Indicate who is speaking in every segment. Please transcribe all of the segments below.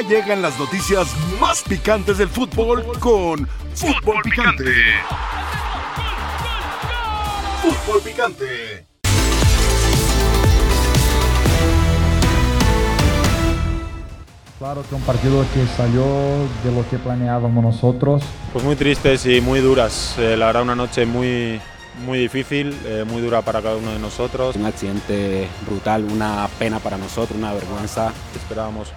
Speaker 1: Ya llegan las noticias más picantes del fútbol con Fútbol Picante. Fútbol Picante.
Speaker 2: Claro que un partido que salió de lo que planeábamos nosotros.
Speaker 3: Pues muy tristes y muy duras. Eh, la verdad una noche muy, muy difícil, eh, muy dura para cada uno de nosotros.
Speaker 4: Un accidente brutal, una pena para nosotros, una vergüenza.
Speaker 3: Esperábamos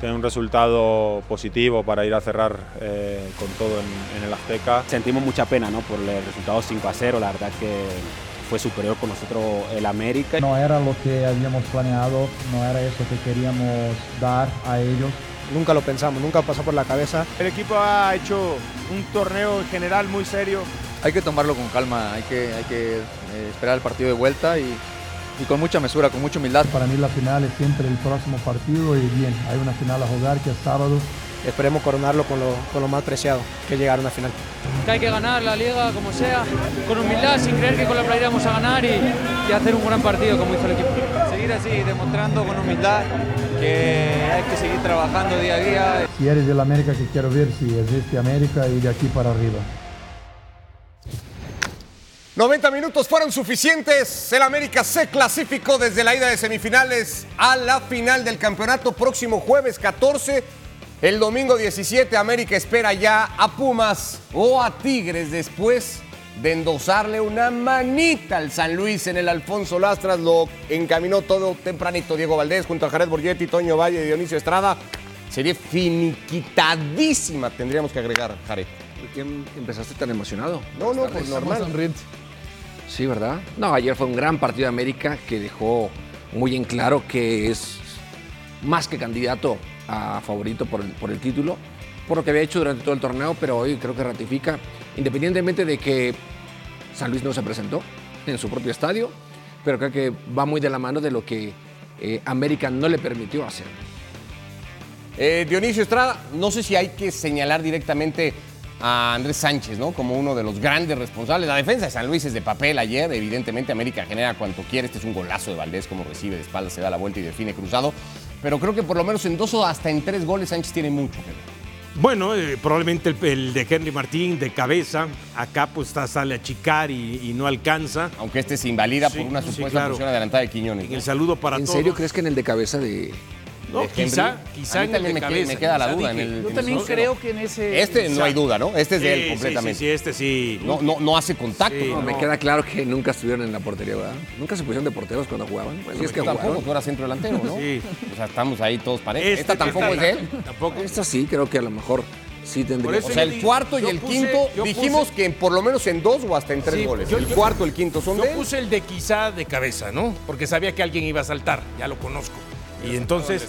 Speaker 3: tener un resultado positivo para ir a cerrar eh, con todo en, en, el Azteca.
Speaker 4: Sentimos mucha pena ¿no? por el resultado 5 a 0, la verdad que fue superior con nosotros el América.
Speaker 2: No era lo que habíamos planeado, no era eso que queríamos dar a ellos.
Speaker 5: Nunca lo pensamos, nunca pasó por la cabeza.
Speaker 6: El equipo ha hecho un torneo en general muy serio.
Speaker 7: Hay que tomarlo con calma, hay que, hay que eh, esperar el partido de vuelta y, y con mucha mesura, con mucha humildad.
Speaker 2: Para mí la final es siempre el próximo partido y bien, hay una final a jugar que es sábado.
Speaker 5: Esperemos coronarlo con lo, con lo más preciado, que es llegar a una final.
Speaker 8: Que hay que ganar la liga como sea, con humildad, sin creer que con la playa vamos a ganar y, y hacer un gran partido como hizo el equipo.
Speaker 9: Seguir así, demostrando con humildad que hay que seguir trabajando día a día.
Speaker 2: Si eres del América que quiero ver, si existe América y de aquí para arriba.
Speaker 10: 90 minutos fueron suficientes. El América se clasificó desde la ida de semifinales a la final del campeonato próximo jueves 14. El domingo 17 América espera ya a Pumas o a Tigres después de endosarle una manita al San Luis en el Alfonso Lastras. Lo encaminó todo tempranito Diego Valdés junto a Jared Borgetti, Toño Valle y Dionisio Estrada. Sería finiquitadísima, tendríamos que agregar, Jared.
Speaker 11: ¿Por qué empezaste tan emocionado?
Speaker 10: No, no, pues normal.
Speaker 11: Sí, ¿verdad? No, ayer fue un gran partido de América que dejó muy en claro que es más que candidato a favorito por el, por el título, por lo que había hecho durante todo el torneo, pero hoy creo que ratifica, independientemente de que San Luis no se presentó en su propio estadio, pero creo que va muy de la mano de lo que eh, América no le permitió hacer.
Speaker 10: Eh, Dionisio Estrada, no sé si hay que señalar directamente a Andrés Sánchez, ¿no? Como uno de los grandes responsables. La defensa de San Luis es de papel ayer, evidentemente América genera cuanto quiere. Este es un golazo de Valdés, como recibe de espalda, se da la vuelta y define cruzado. Pero creo que por lo menos en dos o hasta en tres goles Sánchez tiene mucho que ver.
Speaker 12: Bueno, eh, probablemente el, el, de Henry Martín de cabeza. Acá pues está, sale a chicar y, y, no alcanza.
Speaker 10: Aunque este se invalida sí, por una supuesta sí, claro. posición adelantada de Quiñones.
Speaker 12: ¿no? El saludo para
Speaker 11: ¿En
Speaker 12: todos.
Speaker 11: ¿En serio crees que en el de cabeza de,
Speaker 12: no, quizá, quizá en el de
Speaker 10: me,
Speaker 12: cabeza.
Speaker 10: me queda la duda. En el,
Speaker 8: Yo también creo que en ese.
Speaker 10: Este no hay duda, ¿no? Este es de
Speaker 12: Sí,
Speaker 10: él completamente.
Speaker 12: Sí, sí, sí, este sí.
Speaker 10: No, no, no hace contacto.
Speaker 12: Sí,
Speaker 10: ¿no?
Speaker 11: No, me queda claro que nunca estuvieron en la portería, ¿verdad? Nunca se pusieron de porteros cuando jugaban.
Speaker 10: Bueno,
Speaker 11: Sí, es que
Speaker 10: tú tampoco, tú eras centro delantero, ¿no?
Speaker 12: Sí.
Speaker 10: O sea, estamos ahí todos parejos.
Speaker 12: Este
Speaker 10: Esta tampoco es de
Speaker 12: está-
Speaker 10: él.
Speaker 12: Tampoco.
Speaker 11: Esta sí, creo que a lo mejor sí tendría.
Speaker 10: O sea,
Speaker 12: yo
Speaker 10: el cuarto y
Speaker 12: yo
Speaker 10: el
Speaker 12: puse-
Speaker 10: quinto
Speaker 12: yo
Speaker 10: dijimos
Speaker 12: puse-
Speaker 10: que por lo menos en dos o hasta en tres
Speaker 12: Sí,
Speaker 10: goles.
Speaker 12: yo-
Speaker 10: el
Speaker 12: yo-
Speaker 10: cuarto y el quinto son
Speaker 12: Yo
Speaker 10: de él.
Speaker 12: puse el de quizá de cabeza, ¿no? Porque sabía que alguien iba a saltar, ya lo conozco. Y entonces,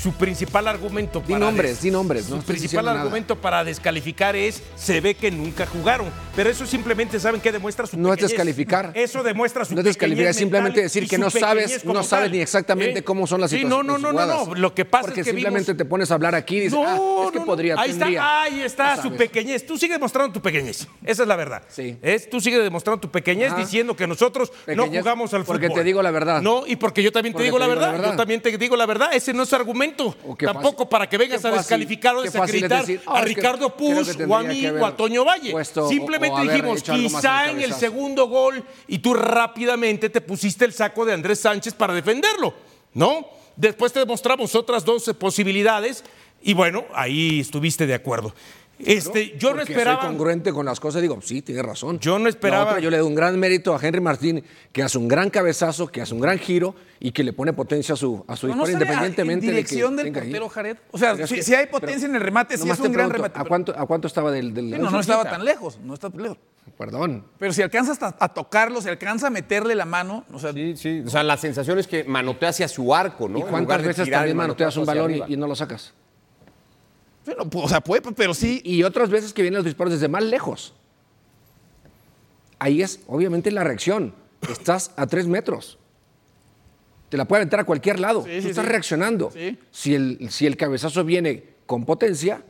Speaker 12: su principal argumento para.
Speaker 11: nombres, di nombres,
Speaker 12: Su
Speaker 11: no estoy
Speaker 12: principal
Speaker 11: nada.
Speaker 12: argumento para descalificar es: se ve que nunca jugaron. Pero eso simplemente, ¿saben qué demuestra su
Speaker 11: No es descalificar.
Speaker 12: Eso demuestra su
Speaker 11: No es descalificar, es simplemente decir que
Speaker 12: su
Speaker 11: no sabes, no sabes
Speaker 12: tal,
Speaker 11: ni exactamente
Speaker 12: ¿eh?
Speaker 11: cómo son las
Speaker 12: Sí,
Speaker 11: situaciones.
Speaker 12: no, no, no, no, no. Lo que pasa
Speaker 11: Porque
Speaker 12: es que
Speaker 11: simplemente
Speaker 12: vimos-
Speaker 11: te pones a hablar aquí y dices,
Speaker 12: No,
Speaker 11: ah, es que
Speaker 12: no,
Speaker 11: podría,
Speaker 12: Ahí
Speaker 11: tendría.
Speaker 12: está, ahí está
Speaker 11: No
Speaker 12: su pequeñez. Tú sigues mostrando tu pequeñez. Esa es la verdad.
Speaker 11: Sí.
Speaker 12: Es, tú sigues demostrando tu pequeñez
Speaker 11: Ajá.
Speaker 12: diciendo que nosotros no jugamos al fútbol.
Speaker 11: porque te digo la verdad.
Speaker 12: No, y porque yo también te digo, la, verdad. Yo también te digo la verdad. Ese no es argumento.
Speaker 11: O qué
Speaker 12: Tampoco
Speaker 11: fácil.
Speaker 12: para que vengas a descalificar o desacreditar
Speaker 11: decir,
Speaker 12: a
Speaker 11: "Ah, que
Speaker 12: Ricardo Puz o a mí o a Toño Valle.
Speaker 11: puesto
Speaker 12: Simplemente
Speaker 11: o
Speaker 12: dijimos, quizá
Speaker 11: en el
Speaker 12: el
Speaker 11: cabezazo".
Speaker 12: segundo gol y tú rápidamente te pusiste el saco de Andrés Sánchez para defenderlo, ¿no? Después te demostramos otras dos eh, posibilidades y bueno, ahí estuviste de acuerdo. Este, yo no esperaba.
Speaker 11: Soy congruente con las cosas, digo, sí, tienes razón.
Speaker 12: Yo no esperaba-
Speaker 11: otra, yo le doy un gran mérito a Henry Martín, que hace un gran cabezazo, que hace un gran giro y que le pone potencia a su, a su
Speaker 13: No, no
Speaker 11: disparo,
Speaker 13: a-
Speaker 11: independientemente
Speaker 13: en dirección
Speaker 11: de que
Speaker 13: del
Speaker 11: tenga ahí.
Speaker 13: portero Jared. O sea, si,
Speaker 11: que-
Speaker 13: si hay
Speaker 11: pero-
Speaker 13: potencia en el remate, sí es un gran
Speaker 11: pregunto,
Speaker 13: remate.
Speaker 11: ¿a cuánto, ¿A cuánto estaba del, del
Speaker 13: Sí, no, no estaba tan lejos, no está tan lejos.
Speaker 11: Perdón.
Speaker 13: Pero si alcanza hasta a tocarlo, si alcanza a meterle la mano, o sea,
Speaker 10: Sí, sí. O sea, la sensación es que manotea hacia su arco, ¿no?
Speaker 11: ¿Y cuántas veces también manoteas un balón y no lo sacas?
Speaker 13: Pero, o sea, puede, pero sí.
Speaker 11: Y otras veces que vienen los disparos desde más lejos. Ahí es, obviamente, la reacción. Estás a tres metros. Te la puede aventar a cualquier lado.
Speaker 13: Sí,
Speaker 11: Tú
Speaker 13: sí,
Speaker 11: estás
Speaker 13: sí.
Speaker 11: reaccionando.
Speaker 13: Sí.
Speaker 11: Si, el, si el cabezazo viene con potencia,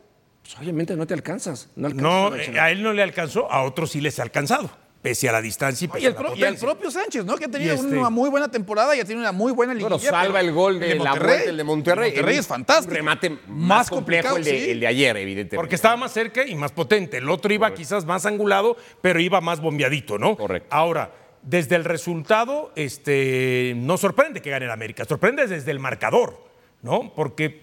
Speaker 11: pues obviamente no te alcanzas. No, alcanzas
Speaker 12: No,
Speaker 11: a reaccionar.
Speaker 12: a él no le alcanzó, a otros sí les ha alcanzado. Pese a la distancia y
Speaker 13: Y
Speaker 12: pese
Speaker 13: el,
Speaker 12: a la
Speaker 13: pro- y el propio Sánchez, ¿no? Que ha tenido
Speaker 12: Y este-
Speaker 13: una muy buena temporada y ha tenido una muy buena liguilla.
Speaker 10: Bueno, salva
Speaker 13: pero
Speaker 10: el gol de, la
Speaker 13: Monterrey-
Speaker 10: vuelta, el de Monterrey.
Speaker 13: Es fantástico.
Speaker 10: Un remate más,
Speaker 13: Más
Speaker 10: complejo el de,
Speaker 13: sí.
Speaker 10: el de ayer, evidentemente.
Speaker 12: Porque estaba más cerca y más potente. El otro iba quizás más angulado, pero iba más bombeadito, ¿no? Correcto. Ahora, desde el resultado, este, no sorprende que gane el América, sorprende desde el marcador, ¿no? Porque,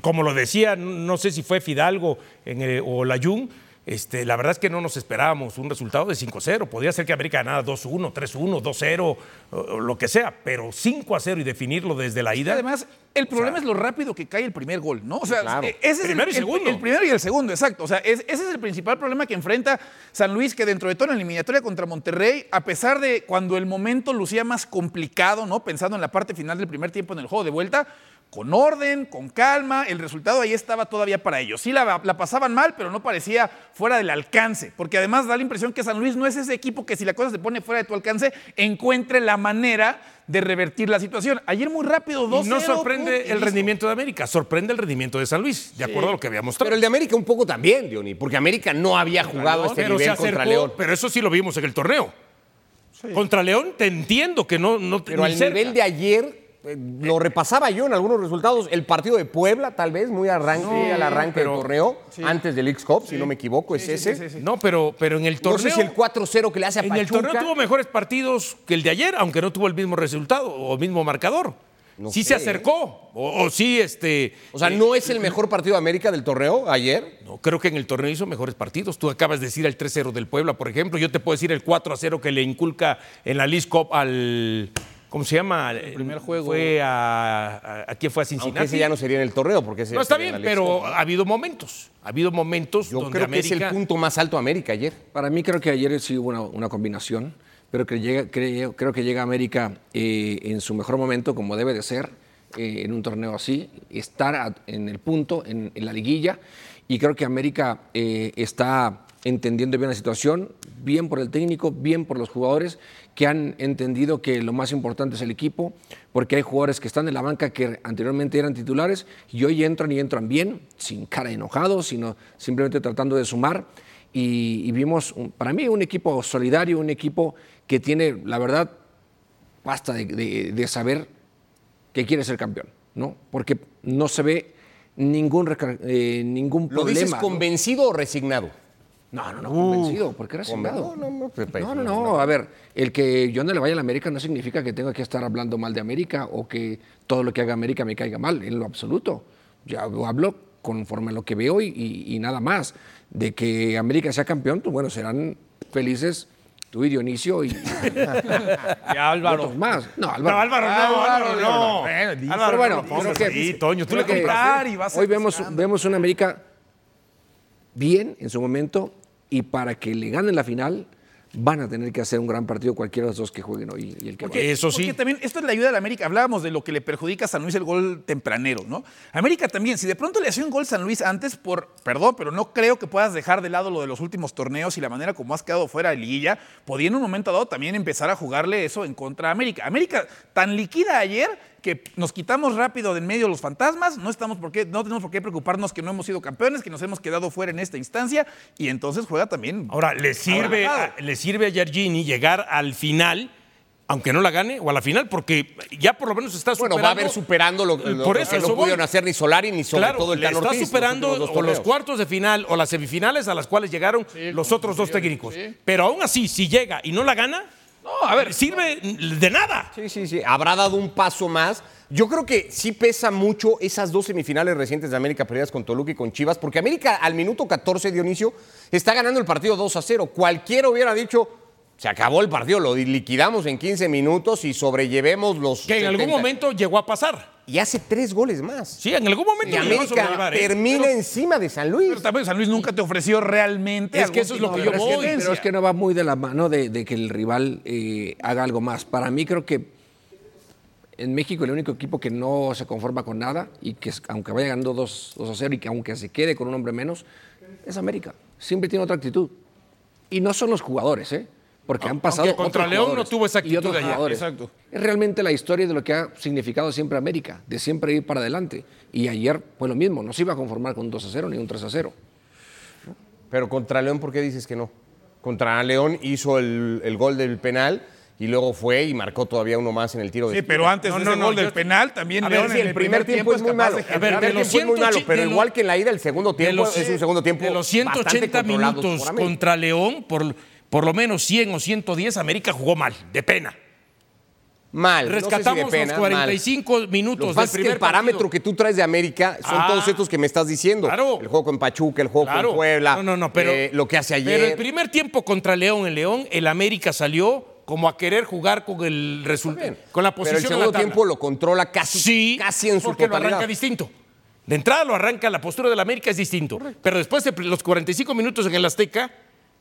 Speaker 12: como lo decía, no sé si fue Fidalgo en el- o Layún, este, la verdad es que no nos esperábamos un resultado de 5-0. Podría ser que América ganara 2-1, 3-1, 2-0, o- o lo que sea, pero 5-0 y definirlo desde la ida.
Speaker 13: Además, el problema es lo rápido que cae el primer gol, ¿no? O sea,
Speaker 12: Claro.
Speaker 13: eh, ese es
Speaker 12: Primero
Speaker 13: el,
Speaker 12: y
Speaker 13: el-
Speaker 12: segundo.
Speaker 13: el primero y el segundo, exacto. O sea, es- ese es el principal problema que enfrenta San Luis, que dentro de todo en la eliminatoria contra Monterrey, a pesar de cuando el momento lucía más complicado, ¿no? Pensando en la parte final del primer tiempo en el juego de vuelta, con orden, con calma, el resultado ahí estaba todavía para ellos. Sí la, la pasaban mal, pero no parecía fuera del alcance, porque además da la impresión que San Luis no es ese equipo que si la cosa se pone fuera de tu alcance, encuentre la manera de revertir la situación. Ayer muy rápido, 2
Speaker 12: Y no sorprende el rendimiento de América, sorprende el rendimiento de San Luis, de acuerdo a lo que había mostrado.
Speaker 10: Pero el de América un poco también, Diony, porque América no había jugado a este
Speaker 12: pero
Speaker 10: nivel
Speaker 12: se acercó,
Speaker 10: contra León.
Speaker 12: Pero eso sí lo vimos en el torneo. Contra León te entiendo que no, no
Speaker 10: Pero al
Speaker 12: cerca.
Speaker 10: nivel de ayer, eh, lo repasaba yo en algunos resultados. El partido de Puebla, tal vez, muy arranque,
Speaker 12: No,
Speaker 10: al arranque
Speaker 12: pero-
Speaker 10: del torneo, antes del X-Cup, si no me equivoco, es ese.
Speaker 12: No, pero, pero en el
Speaker 10: No
Speaker 12: torneo.
Speaker 10: sé si el 4-0 que le hace a
Speaker 12: En el torneo tuvo mejores partidos que el de ayer, aunque no tuvo el mismo resultado o mismo marcador. sí
Speaker 10: sé,
Speaker 12: se acercó. O, o sí, este.
Speaker 10: O sea, ¿no es el mejor partido de América del torneo ayer?
Speaker 12: No, creo que en el torneo hizo mejores partidos. Tú acabas de decir el 3-0 del Puebla, por ejemplo. Yo te puedo decir el 4-0 que le inculca en la League Cup al. ¿Cómo se llama? El primer juego. Fue a. ¿A, a quién fue a Cincinnati?
Speaker 10: Aunque ese ya no sería en el torneo, porque ese
Speaker 12: No, está bien, pero ha habido momentos. Ha habido momentos
Speaker 10: Yo
Speaker 12: donde
Speaker 10: creo que es el punto más alto de América ayer.
Speaker 11: Para mí creo que ayer sí hubo una, una combinación, pero que llega, creo, creo que llega América eh, en su mejor momento, como debe de ser, eh, en un torneo así, estar a- en el punto, en, en la liguilla, y creo que América eh, está entendiendo bien la situación, bien por el técnico, bien por los jugadores, que han entendido que lo más importante es el equipo, porque hay jugadores que están en la banca que anteriormente eran titulares y hoy entran y entran bien, sin cara de enojados, sino simplemente tratando de sumar y, y vimos, un- para mí, un equipo solidario, un equipo que tiene, la verdad, basta de, de- de saber que quiere ser campeón, ¿no? Porque no se ve ningún, eh, ningún
Speaker 10: ¿Lo
Speaker 11: problema.
Speaker 10: dices
Speaker 11: ¿no?
Speaker 10: convencido o resignado?
Speaker 11: No, no, no, convencido, porque era
Speaker 10: conven-
Speaker 11: resignado.
Speaker 10: no, no, no, Pepe,
Speaker 11: No, no,
Speaker 10: no,
Speaker 11: a ver, el que yo no le vaya a la América no significa que tenga que estar hablando mal de América o que todo lo que haga América me caiga mal, en lo absoluto. Yo hablo conforme a lo que veo y, y- y nada más. De que América sea campeón, pues bueno, serán felices tú y Dionisio y, y
Speaker 6: Álvaro.
Speaker 11: otros más. No,
Speaker 12: No,
Speaker 11: Álvaro.
Speaker 12: Álvaro, no, Álvaro, no.
Speaker 13: Bueno, dice-
Speaker 12: Álvaro,
Speaker 11: Pero bueno,
Speaker 12: no lo pongas
Speaker 11: creo que-
Speaker 12: ahí, Toño, tú
Speaker 11: creo
Speaker 12: le
Speaker 11: que
Speaker 12: compras.
Speaker 13: y vas
Speaker 11: Hoy vemos, vemos una América bien en su momento y para que le ganen la final van a tener que hacer un gran partido cualquiera de los dos que jueguen hoy y el que
Speaker 13: Porque,
Speaker 12: Eso sí.
Speaker 13: porque también esto es la ayuda de la América. Hablábamos de lo que le perjudica a San Luis el gol tempranero, ¿no? América también, si de pronto le hacía un gol San Luis antes, por, perdón, pero no creo que puedas dejar de lado lo de los últimos torneos y la manera como has quedado fuera de liguilla, podía en un momento dado también empezar a jugarle eso en contra de América. América tan liquida ayer que nos quitamos rápido de en medio los fantasmas, no, estamos por qué, no tenemos por qué preocuparnos que no hemos sido campeones, que nos hemos quedado fuera en esta instancia y entonces juega también.
Speaker 12: Ahora, le sirve, a, le sirve a Giardini llegar al final, aunque no la gane, o a la final, porque ya por lo menos está
Speaker 10: Bueno,
Speaker 12: superando.
Speaker 10: va a ver superando lo, lo
Speaker 12: Por
Speaker 10: que
Speaker 12: eso,
Speaker 10: no
Speaker 12: eso voy.
Speaker 10: pudieron hacer ni Solari ni sobre
Speaker 12: Claro,
Speaker 10: todo el
Speaker 12: le
Speaker 10: Tan
Speaker 12: está
Speaker 10: Ortiz, los
Speaker 12: superando
Speaker 10: dos
Speaker 12: o los cuartos de final o las semifinales a las cuales llegaron los otros dos técnicos. Pero aún así, si llega y no la gana,
Speaker 13: No, a ver,
Speaker 12: sirve de nada.
Speaker 10: Sí, sí, sí. Habrá dado un paso más. Yo creo que sí pesa mucho esas dos semifinales recientes de América perdidas con Toluca y con Chivas, porque América al minuto 14, Dionisio, está ganando el partido 2 a 0. Cualquiera hubiera dicho, se acabó el partido, lo liquidamos en 15 minutos y sobrellevemos los.
Speaker 12: Que en algún
Speaker 10: 70.
Speaker 12: momento llegó a pasar.
Speaker 10: Y hace tres goles más.
Speaker 12: Sí, en algún momento
Speaker 10: Y
Speaker 12: llegó a
Speaker 10: América
Speaker 12: ¿eh?
Speaker 10: termina encima de San Luis.
Speaker 13: pero también San Luis nunca te ofreció realmente.
Speaker 12: Es que eso es lo que yo
Speaker 11: pero, es que,
Speaker 12: voy,
Speaker 11: pero es que no va muy de la mano de, de que el rival eh, haga algo más. Para mí creo que en México el único equipo que no se conforma con nada y que aunque vaya ganando 2, 2 a 0 y que aunque se quede con un hombre menos, es América. Siempre tiene otra actitud. Y no son los jugadores, ¿eh? Porque han pasado
Speaker 12: aunque contra
Speaker 11: otros
Speaker 12: León no
Speaker 11: jugadores
Speaker 12: tuvo esa actitud
Speaker 11: jugadores.
Speaker 12: exacto.
Speaker 11: Es realmente la historia de lo que ha significado siempre América, de siempre ir para adelante. Y ayer fue lo mismo, no se iba a conformar con un 2 a 0 ni un 3 a 0.
Speaker 10: Pero contra León, ¿por qué dices que no? contra León, hizo el, el gol del penal y luego fue y marcó todavía uno más en el tiro de
Speaker 13: Sí, pero antes
Speaker 12: No,
Speaker 13: de
Speaker 12: no,
Speaker 13: ese
Speaker 12: no,
Speaker 13: gol del penal también
Speaker 10: A
Speaker 13: León
Speaker 10: ver, sí,
Speaker 13: en
Speaker 10: el primer tiempo es muy malo.
Speaker 13: generar-
Speaker 10: primer
Speaker 12: de los
Speaker 10: tiempo es muy malo,
Speaker 12: 180
Speaker 10: pero
Speaker 12: de lo-
Speaker 10: igual que en la ida, el segundo tiempo
Speaker 12: los,
Speaker 10: es un segundo tiempo
Speaker 12: de los
Speaker 10: bastante
Speaker 12: 180
Speaker 10: controlados
Speaker 12: minutos contra León, por, por lo menos 100 o 110, América jugó mal, de pena.
Speaker 10: Mal. no sé si de
Speaker 12: Rescatamos
Speaker 10: pena,
Speaker 12: los
Speaker 10: mal.
Speaker 12: 45
Speaker 10: Lo
Speaker 12: minutos del primer
Speaker 10: el parámetro
Speaker 12: partido.
Speaker 10: que tú traes de América son
Speaker 12: Ah,
Speaker 10: todos estos que me estás diciendo.
Speaker 12: claro.
Speaker 10: El juego con Pachuca, el juego
Speaker 12: Claro.
Speaker 10: con Puebla,
Speaker 12: No, no, no, pero,
Speaker 10: eh, lo que hace ayer.
Speaker 12: Pero el primer tiempo contra León en León, el América salió como a querer jugar con el resultado, con la
Speaker 10: pero
Speaker 12: posición
Speaker 10: el
Speaker 12: en
Speaker 10: segundo
Speaker 12: la tabla.
Speaker 10: tiempo lo controla casi,
Speaker 12: Sí,
Speaker 10: casi en su
Speaker 12: porque lo
Speaker 10: totalidad.
Speaker 12: arranca distinto. De entrada lo arranca, la postura del América es distinto. Pero después de los 45 minutos en el Azteca,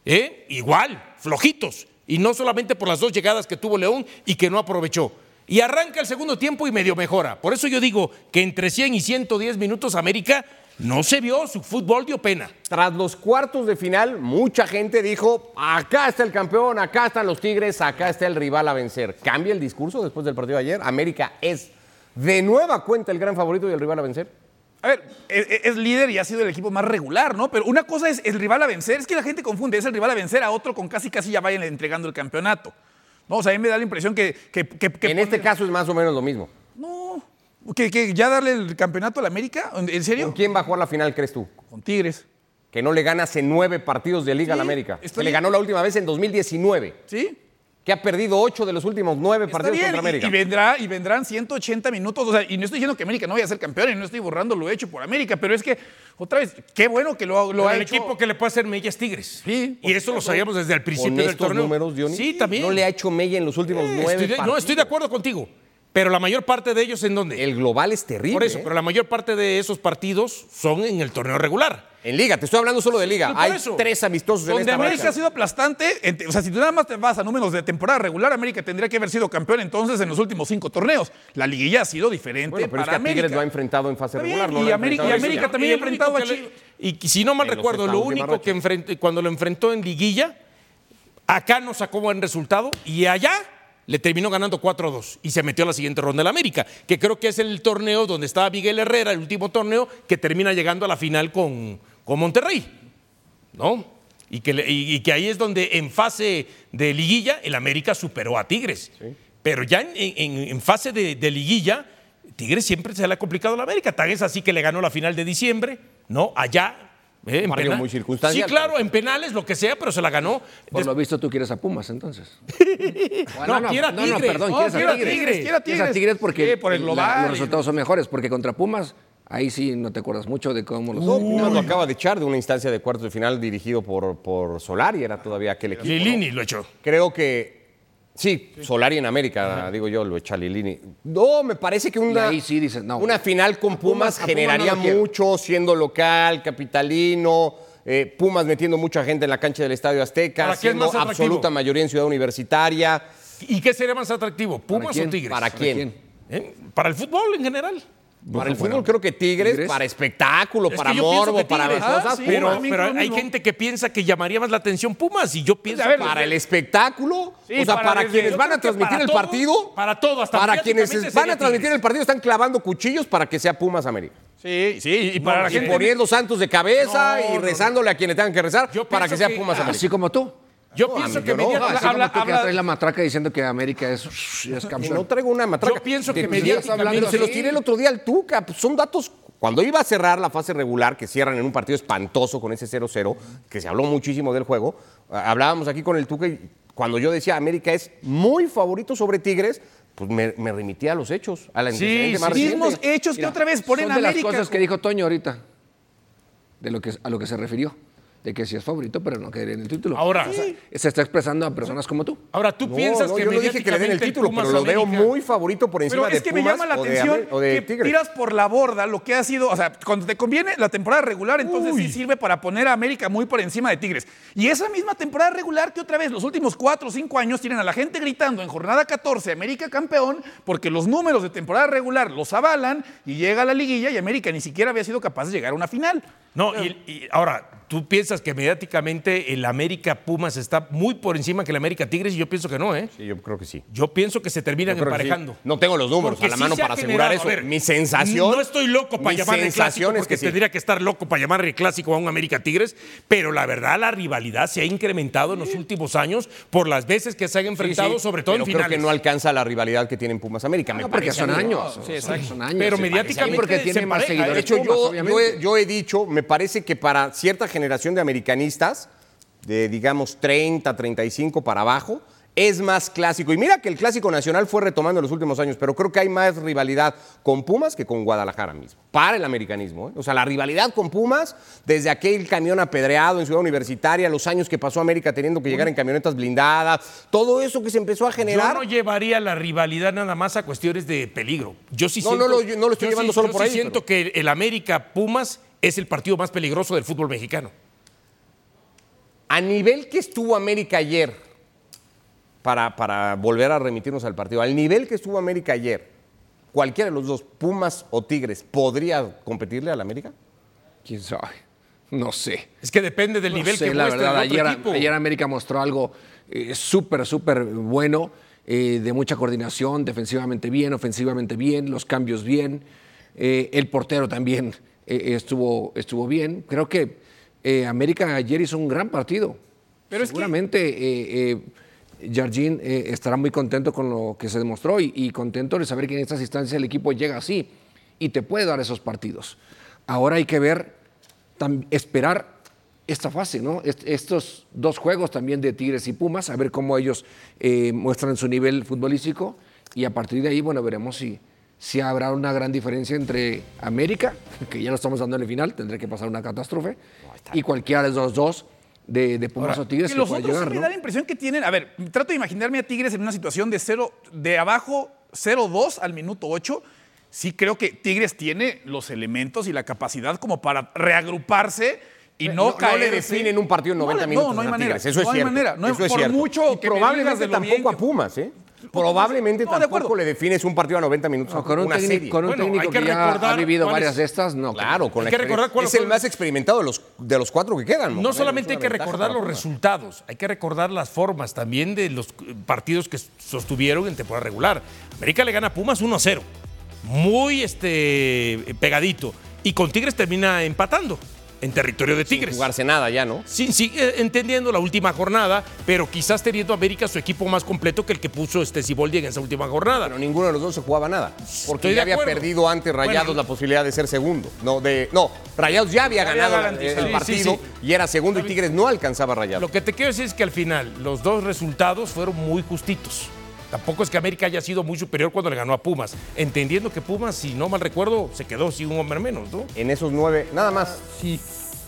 Speaker 12: ¿eh? igual, flojitos. Y no solamente por las dos llegadas que tuvo León y que no aprovechó. Y arranca el segundo tiempo y medio mejora. Por eso yo digo que entre 100 y 110 minutos América no se vio, su fútbol dio pena.
Speaker 10: Tras los cuartos de final, mucha gente dijo, acá está el campeón, acá están los Tigres, acá está el rival a vencer. ¿Cambia el discurso después del partido de ayer? ¿América es de nueva cuenta el gran favorito y el rival a vencer?
Speaker 13: A ver, es, es líder y ha sido el equipo más regular, ¿no? Pero una cosa es el rival a vencer, es que la gente confunde, es el rival a vencer a otro con casi casi ya vayan entregando el campeonato. No, o sea, a mí me da la impresión que... que- que- que
Speaker 10: En este caso es más o menos lo mismo.
Speaker 13: No, que, que ya darle el campeonato a la América, ¿en serio?
Speaker 10: ¿Con quién va a jugar la final, crees tú?
Speaker 13: Con Tigres.
Speaker 10: Que no le gana hace nueve partidos de Liga a la América. Se le ganó la última vez en 2019.
Speaker 13: ¿Sí?
Speaker 10: Que ha perdido ocho de los últimos nueve
Speaker 13: Está
Speaker 10: partidos
Speaker 13: bien,
Speaker 10: contra
Speaker 13: y-
Speaker 10: América.
Speaker 13: Y, vendrá, y vendrán 180 minutos. O sea, y no estoy diciendo que América no vaya a ser campeón y no estoy borrando lo hecho por América, pero es que, otra vez, qué bueno que lo, lo ha
Speaker 12: el
Speaker 13: hecho.
Speaker 12: equipo que le puede hacer Mellas Tigres.
Speaker 13: Sí,
Speaker 12: y eso lo sabíamos desde el principio
Speaker 10: Con
Speaker 12: del
Speaker 10: estos
Speaker 12: torneo.
Speaker 10: números, Dionis,
Speaker 12: Sí, también.
Speaker 10: No le ha hecho Mella en los últimos
Speaker 12: Eh,
Speaker 10: nueve
Speaker 12: estoy de- no,
Speaker 10: partidos.
Speaker 12: estoy de acuerdo contigo. Pero la mayor parte de ellos en dónde?
Speaker 10: El global es terrible.
Speaker 12: Por eso,
Speaker 10: ¿eh?
Speaker 12: pero la mayor parte de esos partidos son en el torneo regular.
Speaker 10: En Liga, te estoy hablando solo de Liga. Hay
Speaker 12: eso.
Speaker 10: tres amistosos en
Speaker 13: Donde
Speaker 10: esta
Speaker 13: América ha sido aplastante, o sea, si tú nada más te vas a números de temporada regular, América tendría que haber sido campeón entonces en los últimos cinco torneos. La liguilla ha sido diferente
Speaker 10: Bueno, pero es
Speaker 13: para
Speaker 10: que a Tigres lo ha enfrentado en fase regular. no
Speaker 13: y América- y
Speaker 10: en
Speaker 13: también
Speaker 12: Y
Speaker 13: ha enfrentado a
Speaker 12: que
Speaker 13: Chivas.
Speaker 12: le- Y si no mal
Speaker 10: En
Speaker 12: recuerdo, lo único que enfrente- cuando lo enfrentó en liguilla, acá no sacó buen resultado y allá le terminó ganando 4-2 y se metió a la siguiente ronda del América, que creo que es el torneo donde estaba Miguel Herrera, el último torneo, que termina llegando a la final con, con Monterrey. ¿No? Y que, y- y que ahí es donde en fase de liguilla el América superó a Tigres. Pero ya en, en- en fase de, de liguilla, Tigres siempre se le ha complicado a la América. Tan es así que le ganó la final de diciembre, ¿no? Allá. ¿Eh? En
Speaker 10: partido
Speaker 12: penal-
Speaker 10: muy circunstancial,
Speaker 12: Sí, claro, en penales, lo que sea, pero se la ganó.
Speaker 11: Por lo visto tú quieres a Pumas entonces.
Speaker 12: No, quiera
Speaker 11: no, no,
Speaker 12: Tigres.
Speaker 11: perdón,
Speaker 12: No,
Speaker 11: quieres
Speaker 12: quiera
Speaker 11: a Tigres.
Speaker 12: Tigres,
Speaker 13: quiera
Speaker 11: Quieres a
Speaker 13: Tigres.
Speaker 11: Tigres porque
Speaker 13: Sí, por el
Speaker 11: la-
Speaker 13: global
Speaker 11: los
Speaker 13: y-
Speaker 11: resultados son mejores, porque contra Pumas, ahí sí no te acuerdas mucho de cómo los...
Speaker 10: No, Pumas lo acaba de echar de una instancia de cuartos de final dirigido por, por Solari, era todavía aquel equipo. ¿no?
Speaker 12: Lilini lo echó.
Speaker 10: Creo que sí, Solari en América, digo yo, lo echa Lilini. No, me parece que una,
Speaker 11: ahí sí dices, no.
Speaker 10: una final con
Speaker 11: Pumas-
Speaker 10: Pumas,
Speaker 11: a Pumas
Speaker 10: generaría
Speaker 11: no
Speaker 10: mucho, siendo local, capitalino. eh, Pumas metiendo mucha gente en la cancha del Estadio Azteca,
Speaker 12: ¿Para quién
Speaker 10: siendo
Speaker 12: más
Speaker 10: absoluta mayoría en Ciudad Universitaria.
Speaker 12: ¿Y qué sería más atractivo? ¿Pumas
Speaker 11: quién?
Speaker 12: o Tigres?
Speaker 10: ¿Para quién?
Speaker 12: ¿Eh? Para el fútbol en general.
Speaker 10: Para el fútbol creo que Tigres,
Speaker 11: Tigres.
Speaker 10: para espectáculo,
Speaker 12: Es
Speaker 10: para morbo, para las
Speaker 12: ah,
Speaker 10: cosas.
Speaker 13: sí,
Speaker 12: pero,
Speaker 10: Pumas.
Speaker 12: pero hay gente que piensa que llamaría más la atención Pumas y yo pienso
Speaker 13: ver,
Speaker 10: para el espectáculo,
Speaker 13: Sí,
Speaker 10: o sea,
Speaker 13: para
Speaker 10: quienes van a transmitir el
Speaker 12: todo,
Speaker 10: partido,
Speaker 12: para todo, hasta
Speaker 10: para quienes van a transmitir el partido están clavando cuchillos para que sea Pumas América.
Speaker 13: Sí, sí, y para la
Speaker 10: Y poniendo santos de cabeza
Speaker 12: No,
Speaker 10: y
Speaker 12: no,
Speaker 10: rezándole a quienes tengan que rezar
Speaker 12: Yo
Speaker 10: para que sea Pumas América.
Speaker 11: Así como tú.
Speaker 12: Yo
Speaker 10: No,
Speaker 12: pienso que
Speaker 10: no.
Speaker 12: mediáticamente-
Speaker 11: como
Speaker 13: habla-
Speaker 11: tú que
Speaker 13: habla-
Speaker 11: traes la matraca diciendo que América es, es campeón.
Speaker 10: No traigo una matraca.
Speaker 12: Yo pienso que mediáticamente-
Speaker 10: Pero se los tiré el otro día al Tuca. pues son datos. Cuando iba a cerrar la fase regular, que cierran en un partido espantoso con ese 0-0, que se habló muchísimo del juego, ah, hablábamos aquí con el Tuca y cuando yo decía América es muy favorito sobre Tigres, pues me, me remitía a los hechos, a la
Speaker 12: sí,
Speaker 10: más
Speaker 13: Mismos
Speaker 10: reciente.
Speaker 13: hechos que otra vez ponen
Speaker 11: son
Speaker 13: a
Speaker 11: de las
Speaker 13: América.
Speaker 11: cosas que dijo Toño ahorita, de lo que, a lo que se refirió, de que sí es favorito, pero no quedaría en el título.
Speaker 12: Ahora-
Speaker 11: O sea, se está expresando a personas como tú.
Speaker 12: Ahora, ¿tú
Speaker 10: No,
Speaker 12: piensas
Speaker 10: no,
Speaker 12: que
Speaker 10: yo no dije que le den el título,
Speaker 12: Pumas
Speaker 10: pero lo veo
Speaker 12: América-
Speaker 10: muy favorito por encima
Speaker 13: Pero es
Speaker 10: de
Speaker 13: que me
Speaker 10: Pumas
Speaker 13: llama la
Speaker 10: o de
Speaker 13: atención
Speaker 10: Amer- o de
Speaker 13: que
Speaker 10: Tigres.
Speaker 13: tiras por la borda lo que ha sido, o sea, cuando te conviene la temporada regular, entonces sí sirve para poner a América muy por encima de Tigres. Y esa misma temporada regular que otra vez los últimos cuatro o cinco años tienen a la gente gritando en jornada 14 América campeón porque los números de temporada regular los avalan y llega a la liguilla y América ni siquiera había sido capaz de llegar a una final.
Speaker 12: No, y, y ahora, tú piensas que mediáticamente el América Pumas está muy por encima que el América Tigres y yo pienso que no, ¿eh?
Speaker 10: Sí, yo creo que sí.
Speaker 12: Yo pienso que se terminan
Speaker 10: creo que sí.
Speaker 12: emparejando.
Speaker 10: No tengo los números
Speaker 12: Porque
Speaker 10: a la
Speaker 12: sí
Speaker 10: mano para asegurar
Speaker 12: generado-
Speaker 10: eso.
Speaker 12: ver,
Speaker 10: mi sensación.
Speaker 12: No estoy loco para llamarle clásico
Speaker 10: es
Speaker 12: porque
Speaker 10: que sí.
Speaker 12: tendría que estar loco para llamarle clásico a un América Tigres, pero la verdad la rivalidad se ha incrementado en los últimos años por las veces que se han enfrentado,
Speaker 10: Sí, sí,
Speaker 12: sobre todo
Speaker 10: pero
Speaker 12: en
Speaker 10: creo
Speaker 12: finales.
Speaker 10: que no alcanza la rivalidad que tienen Pumas América. me
Speaker 11: No, porque son años.
Speaker 12: Sí, exacto.
Speaker 11: Son años.
Speaker 12: Pero mediáticamente
Speaker 11: parece, porque tiene más seguidores.
Speaker 10: De hecho, yo, yo,
Speaker 11: obviamente.
Speaker 10: he, yo he dicho, me parece que para cierta generación de americanistas, de digamos 30, 35 para abajo, es más clásico. Y mira que el clásico nacional fue retomando en los últimos años, pero creo que hay más rivalidad con Pumas que con Guadalajara mismo, para el americanismo. ¿eh? O sea, la rivalidad con Pumas, desde aquel camión apedreado en Ciudad Universitaria, los años que pasó América teniendo que llegar en camionetas blindadas, todo eso que se empezó a generar.
Speaker 12: Yo no llevaría la rivalidad nada más a cuestiones de peligro. Yo sí
Speaker 10: No,
Speaker 12: siento,
Speaker 10: no lo- no lo estoy
Speaker 12: yo
Speaker 10: llevando
Speaker 12: sí-
Speaker 10: solo
Speaker 12: yo
Speaker 10: por
Speaker 12: sí
Speaker 10: ahí,
Speaker 12: siento que el América Pumas es el partido más peligroso del fútbol mexicano.
Speaker 10: A nivel que estuvo América ayer, para, para volver a remitirnos al partido, al nivel que estuvo América ayer, cualquiera de los dos, Pumas o Tigres, ¿podría competirle al América?
Speaker 11: ¿Quién sabe? No sé.
Speaker 12: Es que depende del
Speaker 11: No
Speaker 12: nivel
Speaker 11: sé,
Speaker 12: que
Speaker 11: la verdad,
Speaker 12: el otro
Speaker 11: ayer,
Speaker 12: equipo.
Speaker 11: ayer América mostró algo eh, súper, súper bueno, eh, de mucha coordinación, defensivamente bien, ofensivamente bien, los cambios bien, eh, el portero también eh, estuvo, estuvo bien. Creo que eh, América ayer hizo un gran partido.
Speaker 13: Pero es que-
Speaker 11: Seguramente eh, eh, Jardín estará muy contento con lo que se demostró y, y contento de saber que en estas instancias el equipo llega así y te puede dar esos partidos. Ahora hay que ver, tam- esperar esta fase, ¿no? Est- estos dos juegos también de Tigres y Pumas, a ver cómo ellos eh, muestran su nivel futbolístico y a partir de ahí, bueno, veremos si, si habrá una gran diferencia entre América, que ya lo estamos dando en el final, tendré que pasar una catástrofe, y cualquiera de los dos de, de Pumas o Tigres
Speaker 13: que
Speaker 11: que
Speaker 13: los otros
Speaker 11: llegar,
Speaker 13: sí me
Speaker 11: ¿no?
Speaker 13: da la impresión que tienen. A ver, trato de imaginarme a Tigres en una situación de cero, de abajo 0-2 al minuto 8. Sí creo que Tigres tiene los elementos y la capacidad como para reagruparse y no,
Speaker 10: No- no
Speaker 13: caer.
Speaker 10: le definen un partido en 90 minutos
Speaker 13: No, no hay
Speaker 10: a
Speaker 13: manera.
Speaker 10: Eso es
Speaker 13: no hay
Speaker 10: cierto,
Speaker 13: manera. No hay-
Speaker 10: eso es
Speaker 13: por
Speaker 10: cierto.
Speaker 13: mucho
Speaker 10: Y
Speaker 13: que
Speaker 10: probablemente tampoco a Pumas, ¿eh? Probablemente
Speaker 13: No, de
Speaker 10: tampoco
Speaker 13: acuerdo.
Speaker 10: le defines un partido a 90 minutos.
Speaker 11: No, con un
Speaker 10: una
Speaker 11: técnico-
Speaker 10: serie.
Speaker 11: con un
Speaker 12: Bueno,
Speaker 11: técnico
Speaker 12: que
Speaker 11: que, ya ha vivido
Speaker 12: cuál
Speaker 11: varias
Speaker 12: es-
Speaker 11: de estas, no.
Speaker 10: Claro, con
Speaker 12: Hay
Speaker 10: la
Speaker 12: que recordar cuáles
Speaker 10: es el más experimentado de los, de los cuatro que quedan.
Speaker 12: No
Speaker 10: Mohamed,
Speaker 12: solamente hay que recordar los resultados, hay que recordar las formas también de los partidos que sostuvieron en temporada regular. América le gana a Pumas 1 a 0, muy este, pegadito, y con Tigres termina empatando en territorio de Tigres.
Speaker 10: Jugarse nada ya, ¿no?
Speaker 12: Sí, sí, eh, entendiendo la última jornada, pero quizás teniendo América su equipo más completo que el que puso este Siboldi en esa última jornada.
Speaker 10: Pero ninguno de los dos se jugaba nada. Porque
Speaker 12: Estoy
Speaker 10: ya había perdido antes Rayados
Speaker 12: Bueno,
Speaker 10: la posibilidad de ser segundo. No, de, no Rayados ya había ganado
Speaker 12: garantizado.
Speaker 10: el
Speaker 12: Sí,
Speaker 10: partido
Speaker 12: sí,
Speaker 10: y era segundo y Tigres no alcanzaba a Rayados.
Speaker 12: Lo que te quiero decir es que al final los dos resultados fueron muy justitos. Tampoco es que América haya sido muy superior cuando le ganó a Pumas, entendiendo que Pumas, si no mal recuerdo, se quedó sin un hombre menos, ¿no?
Speaker 10: En esos nueve, nada más.
Speaker 12: Sí.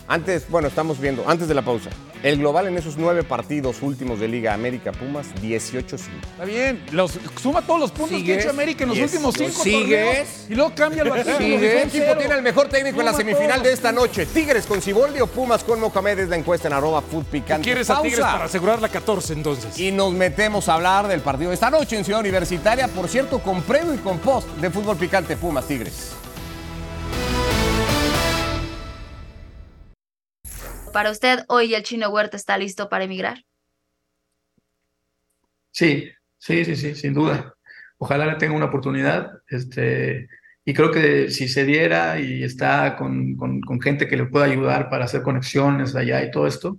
Speaker 10: Antes, bueno, estamos viendo, antes de la pausa, el global en esos nueve partidos últimos de Liga América Pumas, 18-5.
Speaker 13: Está bien. Los, suma todos los puntos que ha
Speaker 11: Sigues.
Speaker 13: hecho América en los últimos cinco
Speaker 11: sigues.
Speaker 13: torneos. Y luego cambia el batido.
Speaker 11: Sigues.
Speaker 10: ¿Qué equipo tiene el mejor técnico en la semifinal de esta noche? ¿Tigres con Ciboldi o Pumas con Mohamed? Es la encuesta en arroba food picante.
Speaker 12: ¿Quieres a Tigres para asegurar la 14 entonces?
Speaker 10: Y nos metemos a hablar del partido de esta noche en Ciudad Universitaria, por cierto, con previo y con post de fútbol picante Pumas Tigres.
Speaker 14: Para usted, hoy el chino Huerta está listo para emigrar.
Speaker 15: Sí, sí, sí, sí, sin duda. Ojalá le tenga una oportunidad. Este, y creo que si se diera y está con, con- con gente que le pueda ayudar para hacer conexiones allá y todo esto,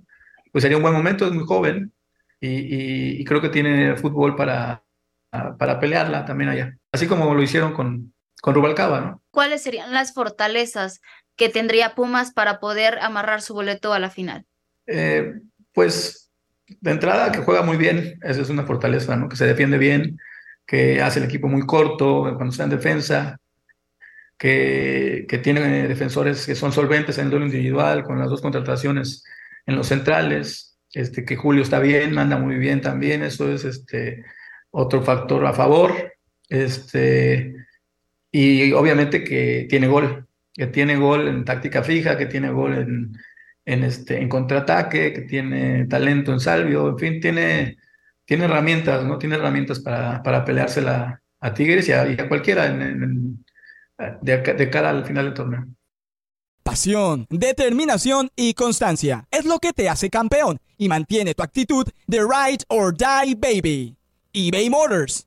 Speaker 15: pues sería un buen momento. Es muy joven y, y- y creo que tiene fútbol para, para pelearla también allá. Así como lo hicieron con, con Rubalcaba, ¿no?
Speaker 14: ¿Cuáles serían las fortalezas que tendría Pumas para poder amarrar su boleto a la final?
Speaker 15: Eh, pues de entrada que juega muy bien, esa es una fortaleza, ¿no? Que se defiende bien, que hace el equipo muy corto cuando está en defensa, que, tiene defensores que son solventes en el duelo individual, con las dos contrataciones en los centrales, este, que Julio está bien, anda muy bien también, eso es este, otro factor a favor, este, y obviamente que tiene gol, que tiene gol en táctica fija, que tiene gol en, en, este, en contraataque, que tiene talento en salvio, en fin, tiene, tiene herramientas, ¿no? Tiene herramientas para, para peleársela a Tigres y a, cualquiera en- en- de, de cara al final del torneo.
Speaker 16: Pasión, determinación y constancia es lo que te hace campeón y mantiene tu actitud de ride or die baby. eBay Motors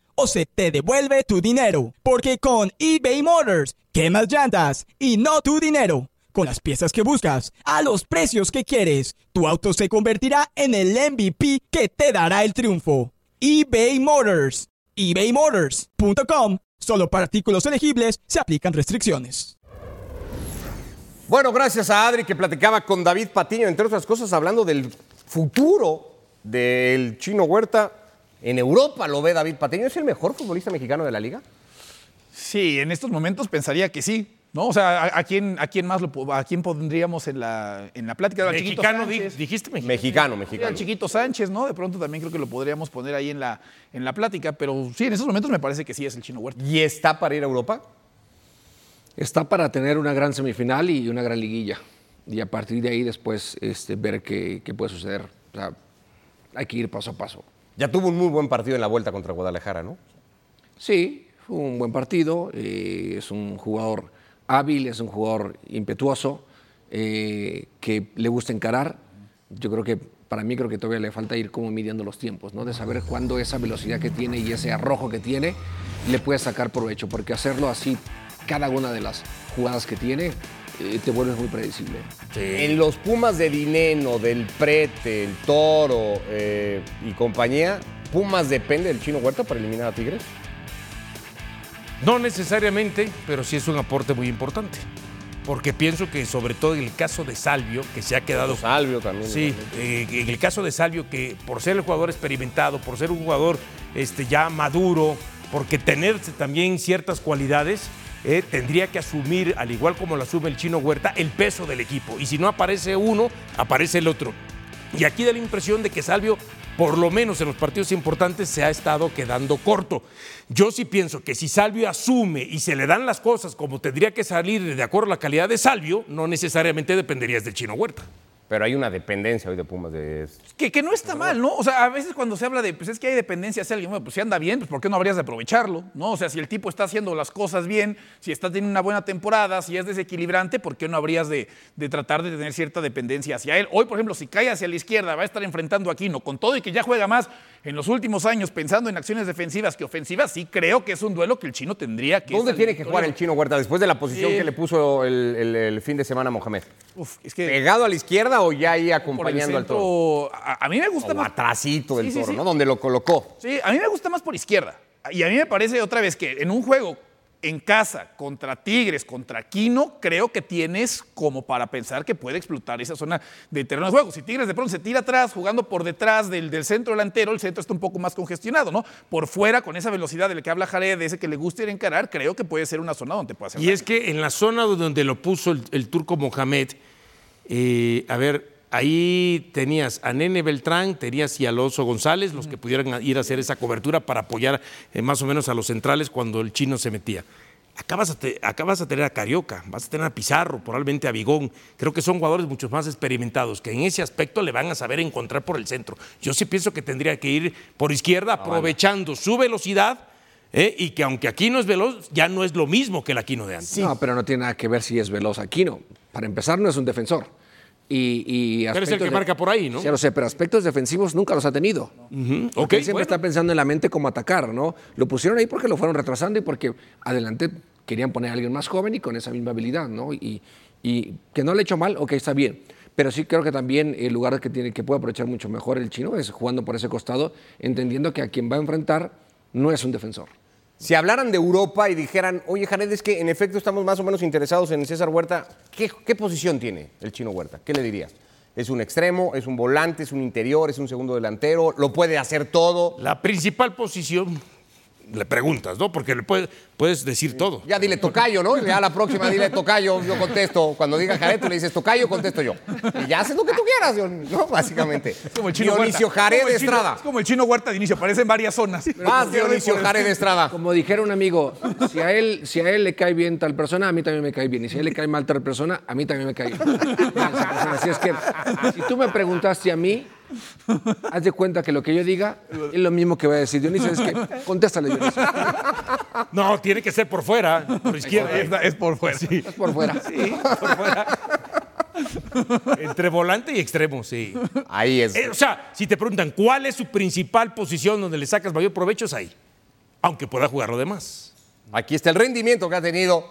Speaker 16: se te devuelve tu dinero. Porque con eBay Motors, quemas llantas y no tu dinero. Con las piezas que buscas, a los precios que quieres, tu auto se convertirá en el MVP que te dará el triunfo. eBay Motors. ebaymotors.com Solo para artículos elegibles se aplican restricciones.
Speaker 10: Bueno, gracias a Adri que platicaba con David Patiño, entre otras cosas, hablando del futuro del chino Huerta. En Europa lo ve David Patiño. ¿Es el mejor futbolista mexicano de la liga?
Speaker 13: Sí, en estos momentos pensaría que sí. ¿No? O sea, ¿a, a quién, a quién más lo a quién pondríamos en la, en la plática? Al Chiquito
Speaker 12: Mexicano,
Speaker 13: Sánchez.
Speaker 12: dijiste mexicano.
Speaker 10: Mexicano, mexicano.
Speaker 13: al Chiquito Sánchez, ¿no? De pronto también creo que lo podríamos poner ahí en la, en la plática, pero sí, en estos momentos me parece que sí es el Chino Huerta.
Speaker 10: ¿Y está para ir a Europa?
Speaker 11: Está para tener una gran semifinal y una gran liguilla. Y a partir de ahí después este, ver qué, qué puede suceder. O sea, hay que ir paso a paso.
Speaker 10: Ya tuvo un muy buen partido en la vuelta contra Guadalajara, ¿no?
Speaker 11: Sí, fue un buen partido. eh, es un jugador hábil, es un jugador impetuoso, eh, que le gusta encarar. Yo creo que para mí creo que todavía le falta ir como midiendo los tiempos, ¿no? De saber cuándo esa velocidad que tiene y ese arrojo que tiene le puede sacar provecho, porque hacerlo así cada una de las jugadas que tiene eh, te vuelves muy predecible.
Speaker 10: En los Pumas de Dineno, del Prete, el Toro eh, y compañía, ¿Pumas depende del chino Huerta para eliminar a Tigres?
Speaker 12: No necesariamente, pero sí es un aporte muy importante. Porque pienso que sobre todo en el caso de Salvio, que se ha quedado...
Speaker 10: Salvio también.
Speaker 12: Sí, eh, en el caso de Salvio, que por ser el jugador experimentado, por ser un jugador este, ya maduro, porque tener también ciertas cualidades, eh, tendría que asumir, al igual como lo asume el chino Huerta, el peso del equipo. Y si no aparece uno, aparece el otro. Y aquí da la impresión de que Salvio, por lo menos en los partidos importantes, se ha estado quedando corto. Yo sí pienso que si Salvio asume y se le dan las cosas como tendría que salir de acuerdo a la calidad de Salvio, no necesariamente dependerías del chino Huerta.
Speaker 10: Pero hay una dependencia hoy de Pumas de...
Speaker 13: Que, que no está mal, ¿no? O sea, a veces cuando se habla de, pues es que hay dependencia hacia alguien, bueno, pues si anda bien, pues ¿por qué no habrías de aprovecharlo? ¿No? O sea, si el tipo está haciendo las cosas bien, si está teniendo una buena temporada, si es desequilibrante, ¿por qué no habrías de, de tratar de tener cierta dependencia hacia él? Hoy, por ejemplo, si cae hacia la izquierda, va a estar enfrentando a Aquino, con todo y que ya juega más en los últimos años pensando en acciones defensivas que ofensivas, sí creo que es un duelo que el chino tendría que...
Speaker 10: ¿Dónde tiene que jugar el chino Huerta después de la posición que le puso el, el- el fin de semana a Mohamed?
Speaker 13: Uf, es que
Speaker 10: ¿Pegado a la izquierda o ya ahí acompañando al toro?
Speaker 13: a, a mí me gusta
Speaker 10: O
Speaker 13: más...
Speaker 10: atrasito del
Speaker 13: Sí,
Speaker 10: toro,
Speaker 13: sí.
Speaker 10: ¿no? Donde lo colocó.
Speaker 13: Sí, a mí me gusta más por izquierda. Y a mí me parece otra vez que en un juego en casa contra Tigres, contra Quino, creo que tienes como para pensar que puede explotar esa zona de terreno de juego. Si Tigres de pronto se tira atrás, jugando por detrás del, del centro delantero, el centro está un poco más congestionado, ¿no? Por fuera, con esa velocidad de la que habla Jared, de ese que le gusta ir a encarar, creo que puede ser una zona donde puede hacer
Speaker 12: Y es que en la zona donde lo puso el, el turco Mohamed, eh, a ver, ahí tenías a Nene Beltrán, tenías y a Alonso González, los que pudieran ir a hacer esa cobertura para apoyar eh, más o menos a los centrales cuando el chino se metía. Acá vas, a te- acá vas a tener a Carioca, vas a tener a Pizarro, probablemente a Bigón. Creo que son jugadores mucho más experimentados, que en ese aspecto le van a saber encontrar por el centro. Yo sí pienso que tendría que ir por izquierda, aprovechando su velocidad, eh, y que aunque Aquino es veloz, ya no es lo mismo que el Aquino de antes.
Speaker 11: No, pero no tiene nada que ver si es veloz Aquino. Para empezar, no es un defensor. Y, y
Speaker 12: Pero es el que
Speaker 11: de-
Speaker 12: marca por ahí, ¿no?
Speaker 11: Sí, lo sé, pero aspectos defensivos nunca los ha tenido. Porque él siempre
Speaker 12: bueno.
Speaker 11: está pensando en la mente cómo atacar, ¿no? Lo pusieron ahí porque lo fueron retrasando y porque adelante querían poner a alguien más joven y con esa misma habilidad, ¿no? Y, y que no le ha hecho mal, ok, está bien. Pero sí creo que también el lugar que, tiene, que puede aprovechar mucho mejor el chino es jugando por ese costado, entendiendo que a quien va a enfrentar no es un defensor.
Speaker 10: Si hablaran de Europa y dijeran, oye, Jared, es que en efecto estamos más o menos interesados en César Huerta, ¿qué, qué posición tiene el chino Huerta? ¿Qué le dirías? ¿Es un extremo? ¿Es un volante? ¿Es un interior? ¿Es un segundo delantero? ¿Lo puede hacer todo?
Speaker 12: La principal posición le preguntas, ¿no? Porque le puedes, puedes decir todo.
Speaker 10: Ya dile tocayo, ¿no? Ya la próxima dile tocayo, yo contesto. Cuando diga Jared, tú le dices tocayo, contesto yo. Y ya haces lo que tú quieras, ¿no? Básicamente.
Speaker 13: Como el chino
Speaker 10: Dionisio
Speaker 13: Huerta.
Speaker 10: Jared
Speaker 13: Como el chino-
Speaker 10: Estrada.
Speaker 13: Es como el chino Huerta de inicio, aparece en varias zonas.
Speaker 10: Más Dionisio Jared Estrada.
Speaker 11: Como dijera un amigo, si a, él, si a él le cae bien tal persona, a mí también me cae bien. Y si a él le cae mal tal persona, a mí también me cae bien. Así es que, si tú me preguntaste a mí, haz de cuenta que lo que yo diga es lo mismo que voy a decir Dionisio. Es que contéstale, Dionisio.
Speaker 12: No, tiene que ser por fuera, por izquierda.
Speaker 13: Es, es por fuera.
Speaker 12: Sí.
Speaker 11: Es por fuera.
Speaker 12: Sí, por fuera. Entre volante y extremo, sí.
Speaker 10: Ahí es.
Speaker 12: Eh, o sea, si te preguntan cuál es su principal posición donde le sacas mayor provecho, es ahí. Aunque pueda jugar lo demás.
Speaker 10: Aquí está el rendimiento que ha tenido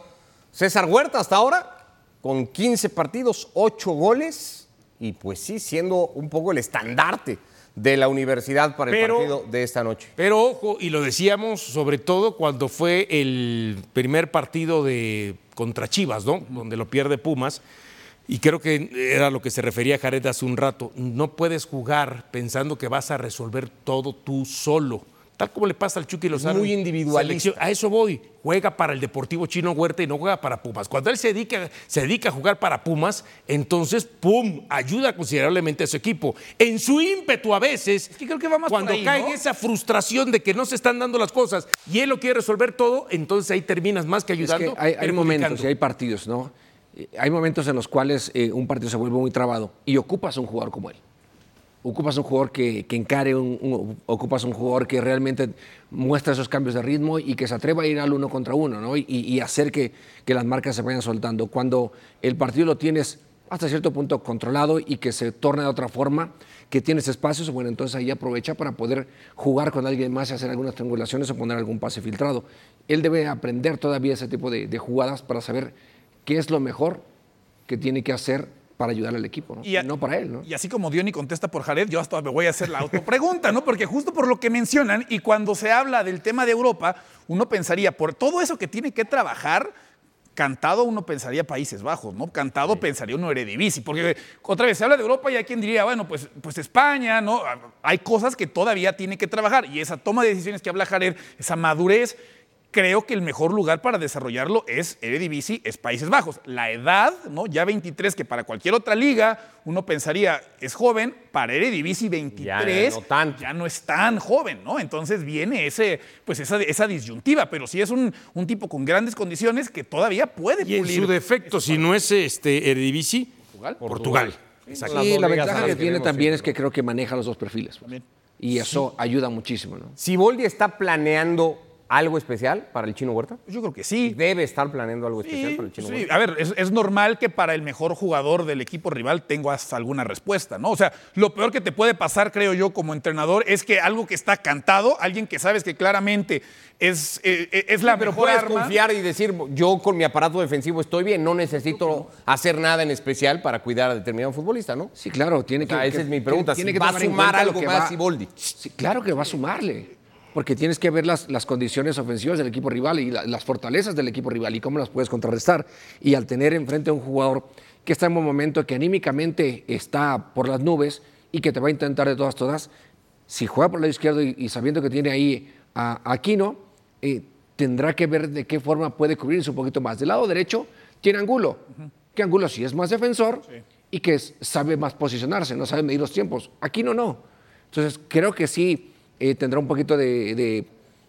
Speaker 10: César Huerta hasta ahora, con 15 partidos, 8 goles, y pues sí, siendo un poco el estandarte de la universidad para el partido de esta noche.
Speaker 12: Pero ojo, y lo decíamos sobre todo cuando fue el primer partido de contra Chivas, ¿no? Donde lo pierde Pumas. Y creo que era lo que se refería Jared hace un rato. No puedes jugar pensando que vas a resolver todo tú solo. Tal como le pasa al Chucky Lozano.
Speaker 10: muy individualista.
Speaker 12: A eso voy. Juega para el Deportivo Chino Huerta y no juega para Pumas. Cuando él se dedica, se dedica a jugar para Pumas, entonces, ¡pum!, ayuda considerablemente a su equipo. En su ímpetu a veces,
Speaker 13: que creo que va más
Speaker 12: cuando
Speaker 13: ahí,
Speaker 12: cae
Speaker 13: ¿no?
Speaker 12: en esa frustración de que no se están dando las cosas y él lo quiere resolver todo, entonces ahí terminas más que
Speaker 11: Es
Speaker 12: ayudando.
Speaker 11: que hay, momentos y hay partidos, ¿no? Hay momentos en los cuales eh, un partido se vuelve muy trabado y ocupas un jugador como él. Ocupas un jugador que, que encare, un, ocupas un jugador que realmente muestra esos cambios de ritmo y que se atreva a ir al uno contra uno, ¿no? Y, y hacer que, que las marcas se vayan soltando. Cuando el partido lo tienes hasta cierto punto controlado y que se torna de otra forma, que tienes espacios, bueno, entonces ahí aprovecha para poder jugar con alguien más y hacer algunas triangulaciones o poner algún pase filtrado. Él debe aprender todavía ese tipo de jugadas para saber qué es lo mejor que tiene que hacer para ayudar al equipo, ¿no?
Speaker 13: Y a-
Speaker 11: no para él, ¿no?
Speaker 13: Y así como Diony contesta por Jared, yo hasta me voy a hacer la autopregunta, ¿no? Porque justo por lo que mencionan y cuando se habla del tema de Europa, uno pensaría, por todo eso que tiene que trabajar, cantado uno pensaría Países Bajos, ¿no? Cantado pensaría uno Eredivisie, porque otra vez se habla de Europa y hay quien diría, bueno, pues, pues España, ¿no? Hay cosas que todavía tiene que trabajar y esa toma de decisiones que habla Jared, esa madurez, creo que el mejor lugar para desarrollarlo es Eredivisie, es Países Bajos. La edad, ¿no? Ya 23, que para cualquier otra liga uno pensaría es joven, para Eredivisie 23
Speaker 10: no tanto.
Speaker 13: ya no es tan joven, ¿no? Entonces viene ese, pues esa, esa disyuntiva, pero sí es un, un tipo con grandes condiciones que todavía puede
Speaker 12: Y en
Speaker 13: pulir.
Speaker 12: su defecto, si no es este Eredivisie, Portugal. Exacto.
Speaker 11: Sí, la ventaja que
Speaker 10: que
Speaker 11: tiene también
Speaker 10: siempre,
Speaker 11: es que creo que maneja los dos perfiles. pues. Y eso ayuda muchísimo, ¿no?
Speaker 10: ¿Siboldi está planeando algo especial para el Chino Huerta?
Speaker 13: Yo creo que sí.
Speaker 10: Debe estar planeando algo especial
Speaker 13: Sí,
Speaker 10: para el Chino
Speaker 13: sí.
Speaker 10: Huerta.
Speaker 13: A ver, es, es normal que para el mejor jugador del equipo rival tengas alguna respuesta, ¿no? O sea, lo peor que te puede pasar, creo yo, como entrenador, es que algo que está cantado, alguien que sabes que claramente es, eh, eh, es la
Speaker 10: Pero
Speaker 13: mejor
Speaker 10: puedes
Speaker 13: arma.
Speaker 10: confiar y decir, yo con mi aparato defensivo estoy bien, no necesito hacer nada en especial para cuidar a determinado futbolista, ¿no?
Speaker 11: Sí, claro, tiene
Speaker 10: O
Speaker 11: que.
Speaker 10: sea, esa
Speaker 11: que-
Speaker 10: es mi pregunta,
Speaker 11: tiene
Speaker 10: si
Speaker 11: que
Speaker 10: va a sumar algo
Speaker 11: que
Speaker 10: más
Speaker 11: va-
Speaker 10: Siboldi.
Speaker 11: Sí, claro que va a sumarle. Porque tienes que ver las, las condiciones ofensivas del equipo rival y la- las fortalezas del equipo rival y cómo las puedes contrarrestar. Y al tener enfrente a un jugador que está en un momento que anímicamente está por las nubes y que te va a intentar de todas, todas, si juega por el lado izquierdo y, y sabiendo que tiene ahí a, a Aquino, eh, tendrá que ver de qué forma puede cubrirse un poquito más. Del lado derecho tiene Angulo, que Angulo sí es más defensor y que sabe más posicionarse, no sabe medir los tiempos. Aquino no. Entonces creo que sí eh, tendrá un poquito de, de-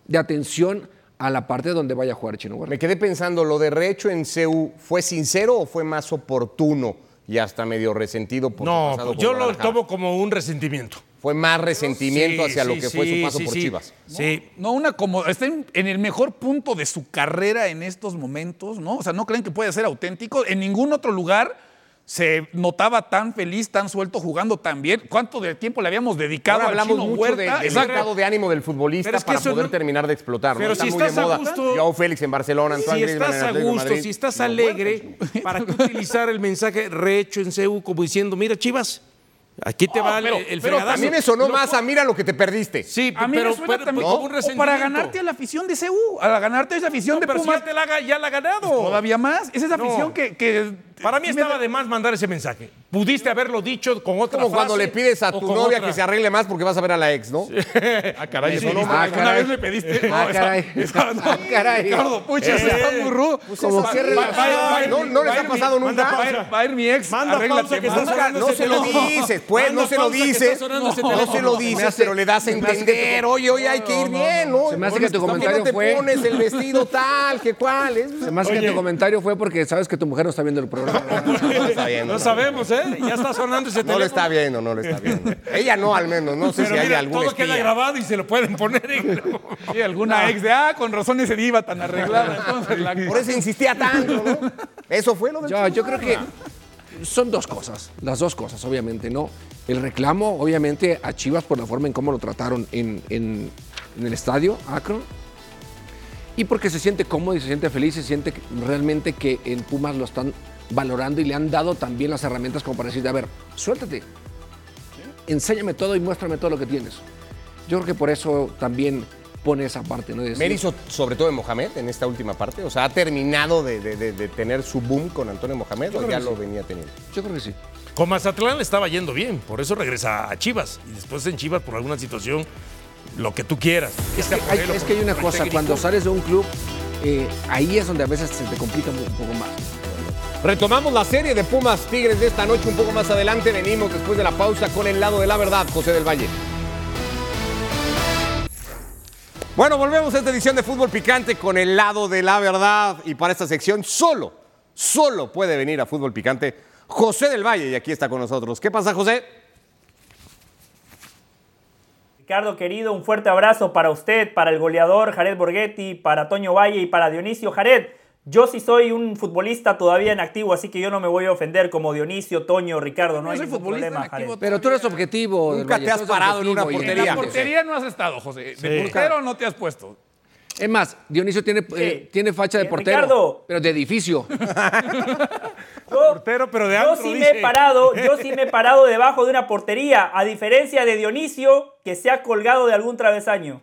Speaker 11: de atención a la parte donde vaya a jugar Chino Huerta.
Speaker 10: Me quedé pensando, ¿lo de Recho en CEU fue sincero o fue más oportuno y hasta medio resentido por su
Speaker 12: No,
Speaker 10: pasado
Speaker 12: pues yo lo tomo como un resentimiento.
Speaker 10: Fue más resentimiento
Speaker 12: Sí,
Speaker 10: hacia lo
Speaker 12: sí,
Speaker 10: que fue su paso
Speaker 12: sí,
Speaker 10: por
Speaker 12: sí.
Speaker 10: Chivas.
Speaker 12: Sí.
Speaker 13: No, una como está en, en el mejor punto de su carrera en estos momentos, ¿no? O sea, no creen que puede ser auténtico. En ningún otro lugar se notaba tan feliz, tan suelto, jugando tan bien. ¿Cuánto de tiempo le habíamos dedicado
Speaker 10: Ahora
Speaker 13: al
Speaker 10: hablamos
Speaker 13: Chino
Speaker 10: mucho de- del
Speaker 13: Exacto.
Speaker 10: estado de ánimo del futbolista
Speaker 12: es que
Speaker 10: para poder
Speaker 12: no-
Speaker 10: terminar de explotar. ¿no?
Speaker 12: Pero
Speaker 10: Está
Speaker 12: si
Speaker 10: muy de
Speaker 12: estás a
Speaker 10: moda.
Speaker 12: gusto-
Speaker 10: Joao Félix en Barcelona, Antoine
Speaker 12: Si
Speaker 10: Griezmann
Speaker 12: estás a
Speaker 10: Atlético de
Speaker 12: gusto,
Speaker 10: Madrid.
Speaker 12: si estás alegre, ¿para qué utilizar el mensaje rehecho en CEU como diciendo, mira, Chivas, aquí te
Speaker 13: No,
Speaker 12: va el-
Speaker 13: pero-
Speaker 12: el,
Speaker 13: pero
Speaker 12: fregadazo?
Speaker 10: A mí me sonó más a mira lo que te perdiste.
Speaker 12: Sí,
Speaker 13: A mí
Speaker 12: pero,
Speaker 13: me suena
Speaker 12: pero-
Speaker 13: también-
Speaker 12: como un
Speaker 13: o para ganarte a la afición de CU, a ganarte a esa afición
Speaker 12: No,
Speaker 13: de
Speaker 12: pero si
Speaker 13: Pumas.
Speaker 12: ya, te la, ha- ya la ha ganado.
Speaker 13: Todavía más. Es esa
Speaker 12: No.
Speaker 13: afición que, que
Speaker 12: Para mí estaba de más mandar ese mensaje. Pudiste haberlo dicho con otra
Speaker 10: Como cuando le pides a tu novia
Speaker 12: otra.
Speaker 10: que se arregle más porque vas a ver a la ex, ¿no?
Speaker 12: ah, caray,
Speaker 10: Eso
Speaker 12: eso
Speaker 10: no,
Speaker 12: no.
Speaker 10: ah,
Speaker 12: Una
Speaker 10: caray.
Speaker 12: vez le pediste.
Speaker 10: Ah,
Speaker 12: esa-
Speaker 10: caray.
Speaker 12: esa- no.
Speaker 10: Ah, caray.
Speaker 12: Ricardo, pucha,
Speaker 10: Eh,
Speaker 12: está muy rudo.
Speaker 10: pues Como que no- no les ha pasado nunca.
Speaker 13: Va a ir- mi ex.
Speaker 12: Manda pausa que está sonando
Speaker 10: No se lo dices, pues, no se lo dices.
Speaker 12: está
Speaker 10: No se lo
Speaker 11: Se
Speaker 10: dices, pero le das a
Speaker 11: se
Speaker 10: entender, oye, oye, hay que ir bien, ¿no?
Speaker 11: Se me hace que tu
Speaker 10: ¿Por qué
Speaker 11: comentario
Speaker 10: no te
Speaker 11: fue-
Speaker 10: pones el vestido tal, que cuál? Es-
Speaker 11: Se me hace que tu comentario fue porque sabes que tu mujer no está viendo el programa.
Speaker 10: No está viendo,
Speaker 12: No
Speaker 10: no.
Speaker 12: sabemos, ¿eh? Ya está sonando ese
Speaker 10: No
Speaker 12: teléfono.
Speaker 10: lo está viendo, no lo está viendo. Ella no, al menos. No sé
Speaker 12: Pero
Speaker 10: si hay algún
Speaker 12: todo queda grabado y se lo pueden poner. en-
Speaker 13: Sí, alguna ex de, ah, con razón ese iba tan arreglada. Entonces, la-
Speaker 10: Por eso insistía tanto, ¿no? Eso fue lo del
Speaker 11: Yo, yo creo que son dos cosas, las dos cosas, obviamente, ¿no? El reclamo, obviamente, a Chivas por la forma en cómo lo trataron en, en- en el estadio, Akron, y porque se siente cómodo y se siente feliz, se siente realmente que en Pumas lo están valorando y le han dado también las herramientas como para decir, a ver, suéltate, enséñame todo y muéstrame todo lo que tienes. Yo creo que por eso también pone esa parte, ¿no? De decir-
Speaker 10: sobre todo de Mohamed en esta última parte. O sea, ha terminado de, de- de- de tener su boom con Antonio Mohamed o ya lo
Speaker 12: sí.
Speaker 10: venía teniendo.
Speaker 11: Yo creo que sí.
Speaker 12: Con Mazatlán le estaba yendo bien, por eso regresa a Chivas. Y después en Chivas, por alguna situación, lo que tú quieras.
Speaker 11: Es que, hay, es que hay una cosa, cuando sales de un club, eh, ahí es donde a veces se te complica un poco más.
Speaker 10: Retomamos la serie de Pumas Tigres de esta noche un poco más adelante. Venimos después de la pausa con el lado de la verdad, José del Valle. Bueno, volvemos a esta edición de Fútbol Picante con el lado de la verdad. Y para esta sección solo, solo puede venir a Fútbol Picante José del Valle. Y aquí está con nosotros. ¿Qué pasa, José?
Speaker 17: Ricardo querido, un fuerte abrazo para usted, para el goleador Jared Borghetti, para Toño Valle y para Dionisio Jared. Yo sí soy un futbolista todavía en activo, así que yo no me voy a ofender como Dionisio, Toño, Ricardo. No,
Speaker 13: No
Speaker 17: hay
Speaker 13: soy
Speaker 17: ningún
Speaker 13: futbolista
Speaker 17: problema,
Speaker 13: en activo
Speaker 17: Jared.
Speaker 11: Pero tú eres objetivo.
Speaker 10: Nunca te has parado en una portería.
Speaker 13: En la portería no has estado, José. De portero no te has puesto.
Speaker 11: Es más, Dionisio tiene, eh, tiene facha de
Speaker 17: Eh,
Speaker 11: portero,
Speaker 17: Ricardo.
Speaker 11: pero de edificio.
Speaker 12: Portero, pero de
Speaker 17: Yo sí me he parado, yo sí me he parado debajo de una portería, a diferencia de Dionisio, que se ha colgado de algún travesaño.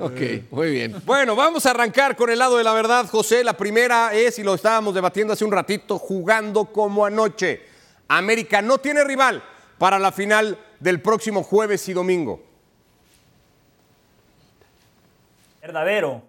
Speaker 11: Ok, muy bien.
Speaker 10: Bueno, vamos a arrancar con el lado de la verdad, José. La primera es, y lo estábamos debatiendo hace un ratito, jugando como anoche. América no tiene rival para la final del próximo jueves y domingo.
Speaker 17: Verdadero.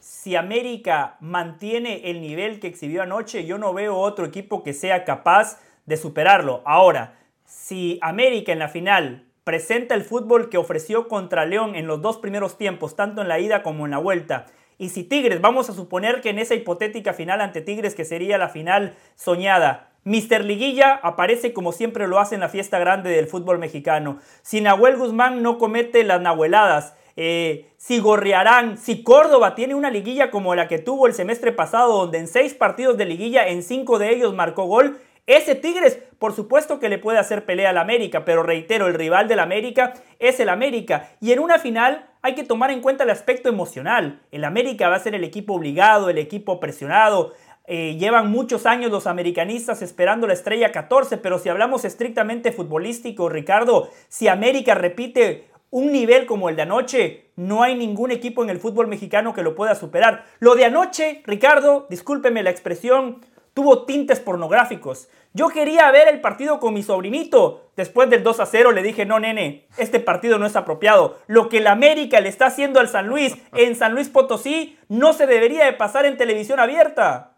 Speaker 17: Si América mantiene el nivel que exhibió anoche, yo no veo otro equipo que sea capaz de superarlo. Ahora, si América en la final presenta el fútbol que ofreció contra León en los dos primeros tiempos, tanto en la ida como en la vuelta, y si Tigres, vamos a suponer que en esa hipotética final ante Tigres, que sería la final soñada, Mister Liguilla aparece como siempre lo hace en la fiesta grande del fútbol mexicano. Si Nahuel Guzmán no comete las nahueladas, eh, si Gorriarán, si Córdoba tiene una liguilla como la que tuvo el semestre pasado, donde en seis partidos de liguilla, en cinco de ellos marcó gol, ese Tigres, por supuesto que le puede hacer pelea al América, pero reitero, el rival del América es el América. Y en una final hay que tomar en cuenta el aspecto emocional. El América va a ser el equipo obligado, el equipo presionado. Eh, llevan muchos años los americanistas esperando la estrella 14, pero si hablamos estrictamente futbolístico, Ricardo, si América repite un nivel como el de anoche, no hay ningún equipo en el fútbol mexicano que lo pueda superar. Lo de anoche, Ricardo, discúlpeme la expresión, tuvo tintes pornográficos. Yo quería ver el partido con mi sobrinito. Después del 2 a 0 le dije, no, nene, este partido no es apropiado. Lo que el América le está haciendo al San Luis en San Luis Potosí no se debería de pasar en televisión abierta.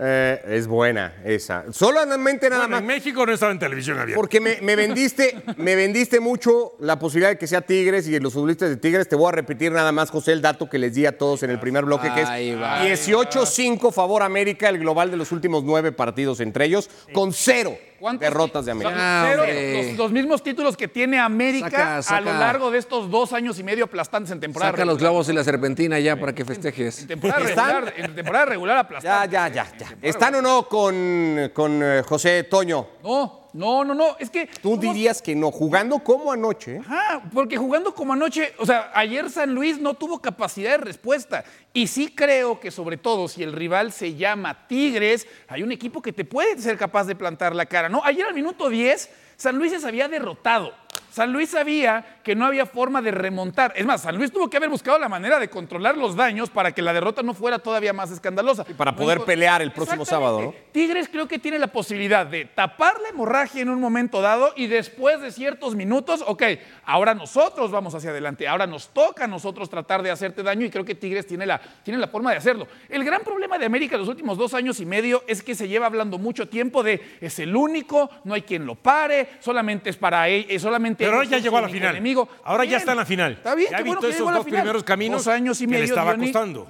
Speaker 10: Eh, es buena esa. Solamente nada
Speaker 12: Bueno,
Speaker 10: más.
Speaker 12: en México no estaba en televisión abierta.
Speaker 10: Porque me, me vendiste, me vendiste mucho la posibilidad de que sea Tigres y los futbolistas de Tigres. Te voy a repetir nada más, José, el dato que les di a todos en el primer bloque, que es
Speaker 11: va.
Speaker 10: 18-5 favor América, el global de los últimos nueve partidos entre ellos, con cero
Speaker 13: ¿Cuántos?
Speaker 10: derrotas de América.
Speaker 11: Ah,
Speaker 13: Cero, los, los mismos títulos que tiene América
Speaker 11: Saca, saca.
Speaker 13: a lo largo de estos dos años y medio aplastantes en temporada
Speaker 11: Saca los globos y la serpentina ya para que festejes.
Speaker 13: En temporada regular, en temporada regular
Speaker 10: Ya,
Speaker 13: aplastantes.
Speaker 10: ya, ya, ya. ¿Están o no con, con eh, José Toño?
Speaker 13: No, no, no, no. Es que.
Speaker 10: Tú
Speaker 13: somos-
Speaker 10: dirías que no, jugando como anoche.
Speaker 13: Ajá, porque jugando como anoche, o sea, ayer San Luis no tuvo capacidad de respuesta. Y sí creo que sobre todo si el rival se llama Tigres, hay un equipo que te puede ser capaz de plantar la cara, ¿no? Ayer al minuto 10, San Luis se había derrotado. San Luis sabía que no había forma de remontar. Es más, San Luis tuvo que haber buscado la manera de controlar los daños para que la derrota no fuera todavía más escandalosa.
Speaker 10: Y para poder pelear el próximo sábado, ¿no?
Speaker 13: Tigres creo que tiene la posibilidad de tapar la hemorragia en un momento dado y después de ciertos minutos, ok, ahora nosotros vamos hacia adelante, ahora nos toca a nosotros tratar de hacerte daño y creo que Tigres tiene la, tiene la forma de hacerlo. El gran problema de América en los últimos dos años y medio es que se lleva hablando mucho tiempo de es el único, no hay quien lo pare, solamente es para él, solamente
Speaker 12: pero ahora ya llegó a la final.
Speaker 13: Enemigo.
Speaker 12: Ahora ya está en la final.
Speaker 13: Está bien,
Speaker 12: ya visto
Speaker 13: bueno
Speaker 12: esos dos primeros caminos
Speaker 13: años y medio,
Speaker 12: que le estaba costando.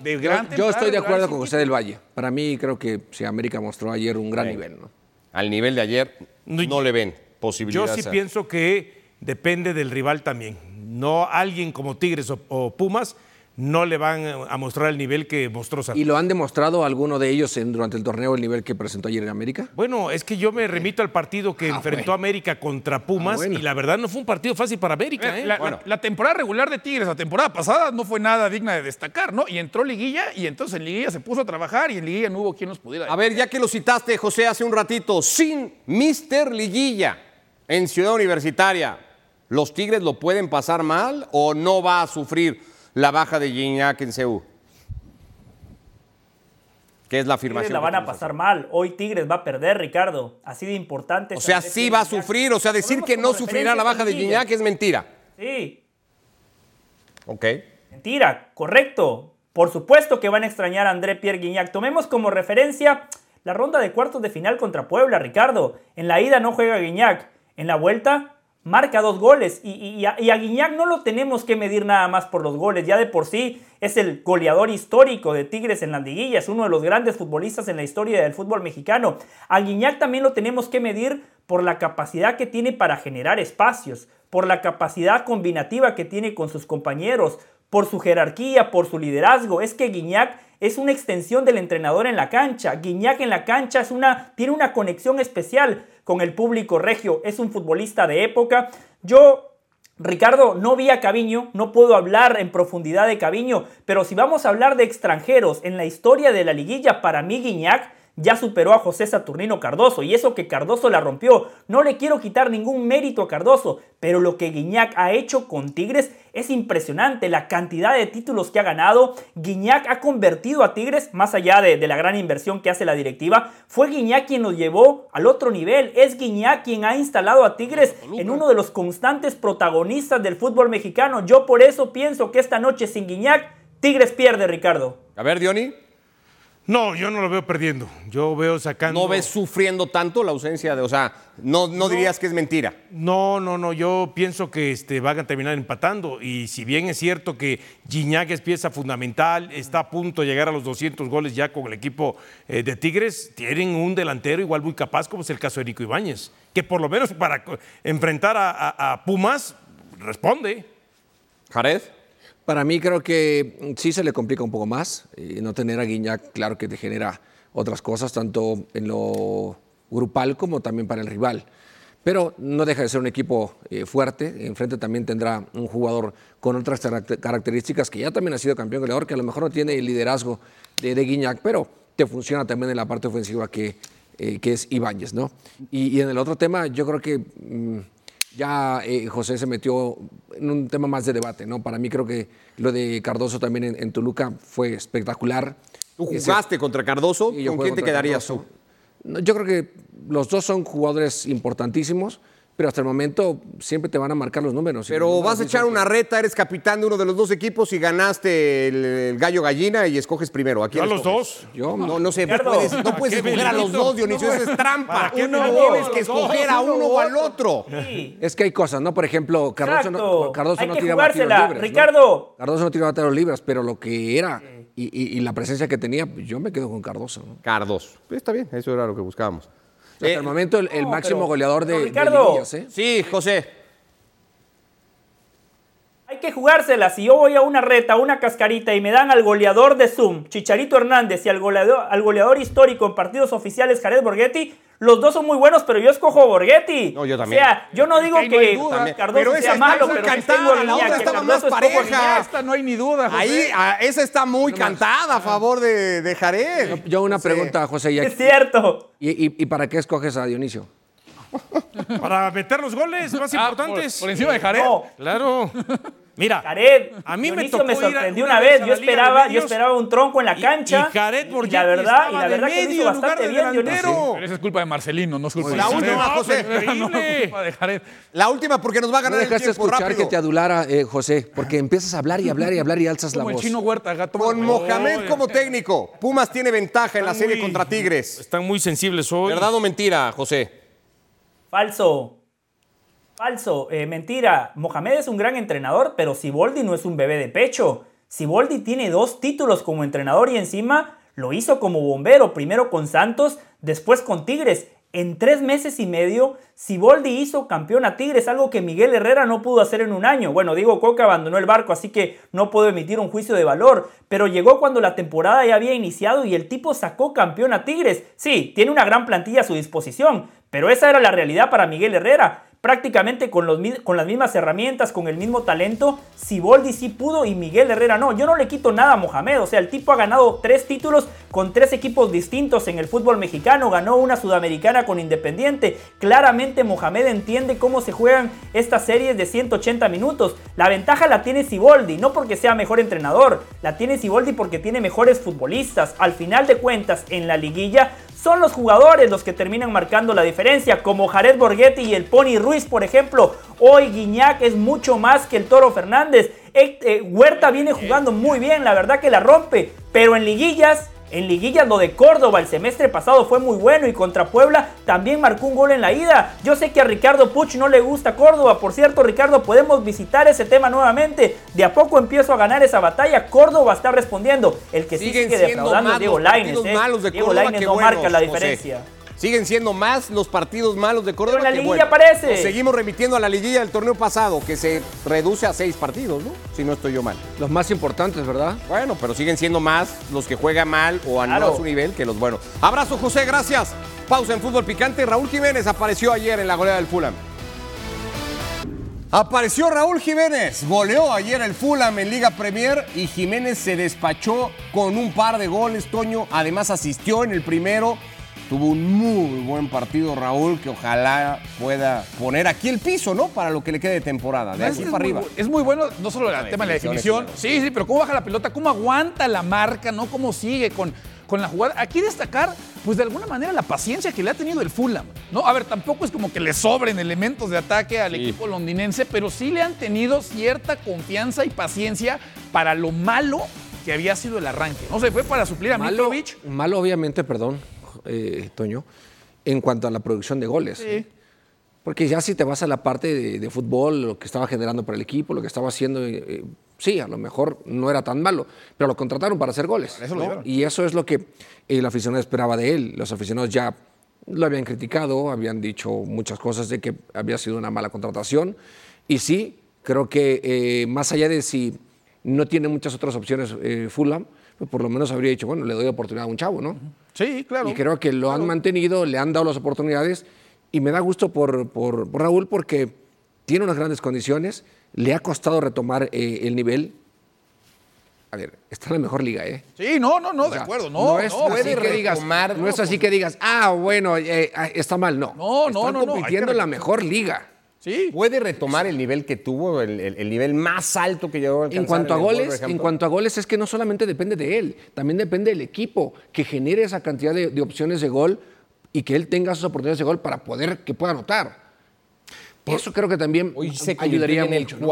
Speaker 11: Yo, estoy de acuerdo con José del Valle. Para mí creo que si América mostró ayer un gran nivel. ¿no?
Speaker 10: Al nivel de ayer no, le ven posibilidades.
Speaker 12: Yo
Speaker 10: sí
Speaker 12: pienso que depende del rival también. No alguien como Tigres o Pumas no le van a mostrar el nivel que mostró Santos.
Speaker 11: ¿Y lo han demostrado alguno de ellos en- durante el torneo el nivel que presentó ayer en América?
Speaker 12: Bueno, es que yo me remito al partido que enfrentó América contra Pumas
Speaker 11: Ah, bueno.
Speaker 12: y la verdad no fue un partido fácil para América.
Speaker 13: Eh,
Speaker 12: ¿eh?
Speaker 13: La, la- la temporada regular de Tigres, la temporada pasada, no fue nada digna de destacar, ¿no? Y entró Liguilla y entonces en Liguilla se puso a trabajar y en Liguilla no hubo quien nos pudiera.
Speaker 10: A ver, ya que lo citaste, José, hace un ratito, sin Mister Liguilla en Ciudad Universitaria, ¿los Tigres lo pueden pasar mal o no va a sufrir la baja de Gignac en CU? ¿Qué es la
Speaker 17: Tigres
Speaker 10: afirmación?
Speaker 17: la
Speaker 10: que
Speaker 17: van a pasar mal. Hoy Tigres va a perder, Ricardo. Así de importante.
Speaker 10: O sea, sí va a sufrir, o sea, decir que no sufrirá la baja de. Gignac es mentira.
Speaker 17: Sí,
Speaker 10: Ok.
Speaker 17: Mentira, correcto. Por supuesto que van a extrañar a André Pierre Guignac. Tomemos como referencia la ronda de cuartos de final contra Puebla, Ricardo. En la ida no juega Guignac. En la vuelta marca dos goles. Y, y- a Guiñac no lo tenemos que medir nada más por los goles. Ya de por sí es el goleador histórico de Tigres en las liguillas. Uno de los grandes futbolistas en la historia del fútbol mexicano. A Guiñac también lo tenemos que medir por la capacidad que tiene para generar espacios. Por la capacidad combinativa que tiene con sus compañeros por su jerarquía, por su liderazgo. Es que Guiñac es una extensión del entrenador en la cancha. Guiñac en la cancha es una, tiene una conexión especial con el público regio. Es un futbolista de época. Yo, Ricardo, no vi a Caviño, no puedo hablar en profundidad de Caviño, pero si vamos a hablar de extranjeros en la historia de la liguilla, para mí Guiñac ya superó a José Saturnino Cardoso y eso que Cardoso la rompió. No le quiero quitar ningún mérito a Cardoso, pero lo que Guiñac ha hecho con Tigres es impresionante. La cantidad de títulos que ha ganado. Guiñac ha convertido a Tigres, más allá de, de la gran inversión que hace la directiva, fue Guiñac quien los llevó al otro nivel. Es Guiñac quien ha instalado a Tigres en uno de los constantes protagonistas del fútbol mexicano. Yo por eso pienso que esta noche sin Guiñac, Tigres pierde, Ricardo.
Speaker 10: A ver, Diony.
Speaker 12: No, yo no lo veo perdiendo. Yo veo sacando.
Speaker 10: ¿No ves sufriendo tanto la ausencia de.? O sea, no, no, dirías que es mentira.
Speaker 12: No, no, no. Yo pienso que este, van a terminar empatando. Y si bien es cierto que Gignac es pieza fundamental, está a punto de llegar a los 200 goles ya con el equipo eh, de Tigres, tienen un delantero igual muy capaz, como es el caso de Nico Ibáñez, que por lo menos para enfrentar a, a- a Pumas responde.
Speaker 10: Jared.
Speaker 11: Para mí creo que sí se le complica un poco más. eh, no tener a Guiñac, claro que te genera otras cosas, tanto en lo grupal como también para el rival. Pero no deja de ser un equipo eh, fuerte. Enfrente también tendrá un jugador con otras caracter- características que ya también ha sido campeón goleador, que a lo mejor no tiene el liderazgo de, Guiñac, pero te funciona también en la parte ofensiva que, eh, es Ibáñez, ¿no? Y, y en el otro tema, yo creo que mm, ya eh, José se metió en un tema más de debate, ¿no? Para mí creo que lo de Cardoso también en, en Toluca fue espectacular.
Speaker 10: ¿Tú
Speaker 11: Ese-
Speaker 10: jugaste contra Cardoso? ¿Con quién te quedarías
Speaker 11: Cardoso.
Speaker 10: tú?
Speaker 11: Yo creo que los dos son jugadores importantísimos, pero hasta el momento siempre te van a marcar los números.
Speaker 10: Pero vas a echar una reta, eres capitán de uno de los dos equipos y ganaste el, el gallo gallina y escoges primero. ¿A quién
Speaker 12: ¿A los dos?
Speaker 11: Yo,
Speaker 10: No, no sé, no puedes, no puedes
Speaker 12: ¿Qué
Speaker 10: escoger a los dos, Dionisio, eso es trampa.
Speaker 12: ¿Para qué
Speaker 10: Uno tienes que escoger a uno o al otro.
Speaker 17: Sí.
Speaker 11: Es que hay cosas, ¿no? Por ejemplo, Cardoso no. Cardoso
Speaker 17: Hay
Speaker 11: no
Speaker 17: que
Speaker 11: tiraba tiros libres. ¿no?
Speaker 17: Ricardo.
Speaker 11: Cardoso no tiraba tiros libres, pero lo que era y, y- y la presencia que tenía, pues, yo me quedo con Cardoso. ¿no?
Speaker 10: Cardoso. Pues está bien, eso era lo que buscábamos.
Speaker 11: Hasta
Speaker 10: Eh,
Speaker 11: el momento, el, el
Speaker 17: no,
Speaker 11: máximo
Speaker 17: pero-
Speaker 11: goleador de,
Speaker 17: pero,
Speaker 11: de
Speaker 17: Ricardo.
Speaker 11: liguillas, ¿eh?
Speaker 10: Sí, José.
Speaker 17: Hay que jugársela. Si yo voy a una reta, a una cascarita y me dan al goleador de Zoom, Chicharito Hernández, y al goleador, al goleador histórico en partidos oficiales, Jared Borghetti, los dos son muy buenos, pero yo escojo Borghetti.
Speaker 10: No, yo también.
Speaker 17: O sea, yo no digo
Speaker 13: ahí no hay
Speaker 17: que
Speaker 13: duda.
Speaker 17: Cardoso
Speaker 10: Pero
Speaker 17: sea malo, pero
Speaker 10: cantada, la otra estaba más pareja.
Speaker 13: Esta no hay ni duda, José.
Speaker 10: Ahí, ah, esa está muy cantada a favor de, de Jared.
Speaker 11: Yo una pregunta, José. y-
Speaker 17: Es cierto.
Speaker 11: ¿Y, y, y para qué escoges a Dionisio?
Speaker 12: Para meter los goles más
Speaker 13: Ah,
Speaker 12: importantes.
Speaker 13: por- por encima de Jared.
Speaker 17: No.
Speaker 12: Claro. Mira,
Speaker 17: Jared,
Speaker 12: a mí me tocó
Speaker 17: me
Speaker 12: ir a-
Speaker 17: sorprendió
Speaker 12: una
Speaker 17: una
Speaker 12: vez
Speaker 17: Yo
Speaker 12: la
Speaker 17: esperaba, yo esperaba un tronco en la cancha.
Speaker 12: y Jared
Speaker 17: y
Speaker 12: Borgetti
Speaker 17: la verdad, y la
Speaker 12: de
Speaker 17: verdad que hizo bastante
Speaker 12: de
Speaker 17: bien,
Speaker 12: delantero.
Speaker 17: Dionisio.
Speaker 13: Pero esa es culpa de Marcelino, no es culpa
Speaker 10: La
Speaker 13: de
Speaker 10: última,
Speaker 13: Jared.
Speaker 10: José.
Speaker 13: No, no,
Speaker 12: Increíble.
Speaker 13: culpa de Jared.
Speaker 10: La última porque nos va a
Speaker 11: No
Speaker 10: ganar el
Speaker 11: dejaste
Speaker 10: tiempo
Speaker 11: escuchar
Speaker 10: rápido.
Speaker 11: que te adulara, eh, José, porque empiezas a hablar y hablar y hablar y alzas la
Speaker 13: Como el
Speaker 11: voz.
Speaker 13: chino Huerta, gato.
Speaker 10: Con Mohamed como técnico, Pumas tiene ventaja en la serie contra Tigres.
Speaker 12: Están muy sensibles hoy.
Speaker 10: ¿Verdad o mentira, José?
Speaker 17: Falso. Falso. Eh, mentira. Mohamed es un gran entrenador, pero Siboldi no es un bebé de pecho. Siboldi tiene dos títulos como entrenador y encima lo hizo como bombero, primero con Santos, después con Tigres. En tres meses y medio, Siboldi hizo campeón a Tigres, algo que Miguel Herrera no pudo hacer en un año. Bueno, Diego Coca abandonó el barco, así que no puedo emitir un juicio de valor. Pero llegó cuando la temporada ya había iniciado y el tipo sacó campeón a Tigres. Sí, tiene una gran plantilla a su disposición, pero esa era la realidad para Miguel Herrera. Prácticamente con, los, con las mismas herramientas, con el mismo talento, Siboldi sí pudo y Miguel Herrera no. Yo no le quito nada a Mohamed, o sea, el tipo ha ganado tres títulos con tres equipos distintos en el fútbol mexicano, ganó una sudamericana con Independiente. Claramente Mohamed entiende cómo se juegan estas series de 180 minutos. La ventaja la tiene Siboldi, no porque sea mejor entrenador, la tiene Siboldi porque tiene mejores futbolistas. Al final de cuentas, en la liguilla son los jugadores los que terminan marcando la diferencia, como Jared Borghetti y el Pony Ruiz, por ejemplo. Hoy Guiñac es mucho más que el Toro Fernández. Eh, Huerta viene jugando muy bien, la verdad que la rompe, pero en liguillas en liguillas lo de Córdoba el semestre pasado fue muy bueno y contra Puebla también marcó un gol en la ida. Yo sé que a Ricardo Puch no le gusta Córdoba. Por cierto, Ricardo, podemos visitar ese tema nuevamente. De a poco empiezo a ganar esa batalla. Córdoba está respondiendo. El que sí sigue defraudando es Diego Lainez. ¿eh? Diego Lainez no marca la
Speaker 10: José. Siguen siendo más los partidos malos de Córdoba
Speaker 17: Pero en la
Speaker 10: que
Speaker 17: liguilla
Speaker 10: buenos.
Speaker 17: parece.
Speaker 10: Nos seguimos remitiendo a la liguilla del torneo pasado, que se reduce a seis partidos, ¿no? Si no estoy yo mal.
Speaker 11: Los más importantes, ¿verdad?
Speaker 10: Bueno, pero siguen siendo más los que juegan mal o a no
Speaker 17: Claro.
Speaker 10: a su nivel que los buenos. Abrazo, José, gracias. Pausa en fútbol picante. Raúl Jiménez apareció ayer en la goleada del Fulham. Apareció Raúl Jiménez, goleó ayer el Fulham en Liga Premier y Jiménez se despachó con un par de goles, Toño. Además asistió en el primero. Tuvo un muy buen partido Raúl que ojalá pueda poner aquí el piso, ¿no? Para lo que le quede de temporada, de aquí para arriba.
Speaker 13: es muy bueno, no solo el tema de la
Speaker 10: definición, claro.
Speaker 13: Sí, sí, pero cómo baja la pelota, cómo aguanta la marca, ¿no? Cómo sigue con, con la jugada. Aquí destacar, pues de alguna manera, la paciencia que le ha tenido el Fulham. ¿no? A ver, tampoco es como que le sobren elementos de ataque al equipo londinense, pero sí le han tenido cierta confianza y paciencia para lo malo que había sido el arranque. No se fue para suplir a
Speaker 11: Malo,
Speaker 13: Mitrovic.
Speaker 11: malo, obviamente, perdón, eh, Toño, en cuanto a la producción de goles.
Speaker 13: Sí.
Speaker 11: Porque ya si te vas a la parte de, de fútbol, lo que estaba generando para el equipo, lo que estaba haciendo, eh, eh, sí, a lo mejor no era tan malo, pero lo contrataron para hacer goles. Y eso es lo que el aficionado esperaba de él. Los aficionados ya lo habían criticado, habían dicho muchas cosas de que había sido una mala contratación. Y sí, creo que eh, más allá de si no tiene muchas otras opciones eh, Fulham, pues por lo menos habría dicho, bueno, le doy oportunidad a un chavo, ¿no?
Speaker 13: Sí, claro.
Speaker 11: Y creo que lo han mantenido, le han dado las oportunidades y me da gusto por, por- por Raúl porque tiene unas grandes condiciones, le ha costado retomar eh, el nivel. A ver, está en la mejor liga, ¿eh?
Speaker 13: Sí, no, no, no,
Speaker 11: O
Speaker 13: de acuerdo. No,
Speaker 11: es
Speaker 13: no,
Speaker 11: así
Speaker 13: puede
Speaker 11: que digas, no, es así
Speaker 10: pues-
Speaker 11: que digas, ah, bueno, eh, ah, está mal, no.
Speaker 13: No, no,
Speaker 11: Están
Speaker 13: no, no,
Speaker 11: compitiendo en la mejor liga.
Speaker 13: Sí.
Speaker 10: ¿Puede retomar el nivel que tuvo, el, el- el nivel más alto que llegó a alcanzar
Speaker 11: En cuanto a
Speaker 10: el
Speaker 11: goles, en cuanto a goles es que no solamente depende de él, también depende del equipo que genere esa cantidad de, de opciones de gol y que él tenga esas oportunidades de gol para poder que pueda anotar. Eso creo que también
Speaker 10: Hoy se
Speaker 11: ayudaría
Speaker 10: en
Speaker 11: mucho.
Speaker 10: el
Speaker 11: ¿no?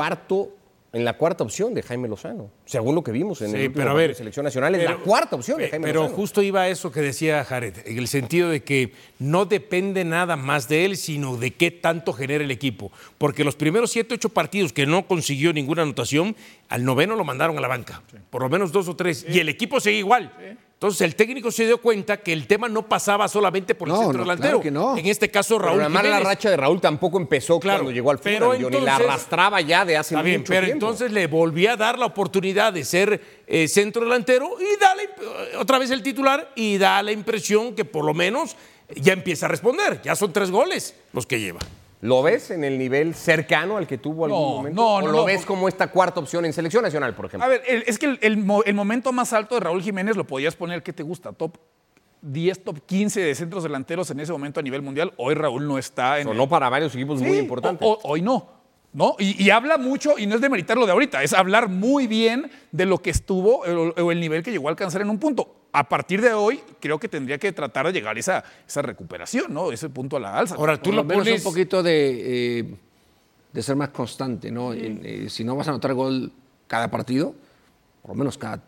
Speaker 10: En la cuarta opción de Jaime Lozano. Según lo que vimos en
Speaker 12: Sí,
Speaker 10: el último
Speaker 12: pero a
Speaker 10: partido
Speaker 12: ver,
Speaker 10: de selección nacional, es la
Speaker 12: pero-
Speaker 10: cuarta opción de Jaime
Speaker 12: Pero
Speaker 10: Lozano.
Speaker 12: justo iba a eso que decía Jared, en el sentido de que no depende nada más de él, sino de qué tanto genera el equipo. Porque los primeros siete, ocho partidos que no consiguió ninguna anotación, al noveno lo mandaron a la banca, por lo menos dos o tres, y el equipo sigue igual. Entonces el técnico se dio cuenta que el tema no pasaba solamente por el
Speaker 11: No,
Speaker 12: centro
Speaker 11: no,
Speaker 12: delantero.
Speaker 11: claro que no.
Speaker 12: En este caso,
Speaker 10: Pero
Speaker 12: Raúl
Speaker 10: la mala racha de Raúl tampoco empezó
Speaker 12: Claro,
Speaker 10: cuando llegó al
Speaker 12: pero
Speaker 10: Fulham, Johnny, la arrastraba ya de hace
Speaker 12: Está bien,
Speaker 10: mucho
Speaker 12: pero
Speaker 10: tiempo.
Speaker 12: entonces le volví a dar la oportunidad de ser eh, centro delantero y da la imp- otra vez el titular y da la impresión que por lo menos ya empieza a responder. Ya son tres goles los que lleva.
Speaker 10: ¿Lo ves en el nivel cercano al que tuvo algún
Speaker 13: No,
Speaker 10: momento?
Speaker 13: no,
Speaker 10: ¿O
Speaker 13: no,
Speaker 10: lo
Speaker 13: no,
Speaker 10: ves
Speaker 13: porque-
Speaker 10: como esta cuarta opción en selección nacional, por ejemplo?
Speaker 13: A ver, es que el, el mo- el momento más alto de Raúl Jiménez lo podías poner, ¿qué te gusta? Top 10, top 15 de centros delanteros en ese momento a nivel mundial. Hoy Raúl no está en.
Speaker 10: Sonó para varios equipos muy importantes.
Speaker 13: o- o- hoy no. ¿No? Y, y habla mucho, y no es de meritarlo de ahorita, es hablar muy bien de lo que estuvo o, o el nivel que llegó a alcanzar en un punto. A partir de hoy, creo que tendría que tratar de llegar a esa, esa recuperación, ¿no? Ese punto a la alza.
Speaker 12: Ahora, tú
Speaker 11: Por
Speaker 12: lo
Speaker 11: menos
Speaker 12: pones.
Speaker 11: un poquito de, eh, de ser más constante, ¿no? Eh, si no vas a anotar gol cada partido, por lo menos cada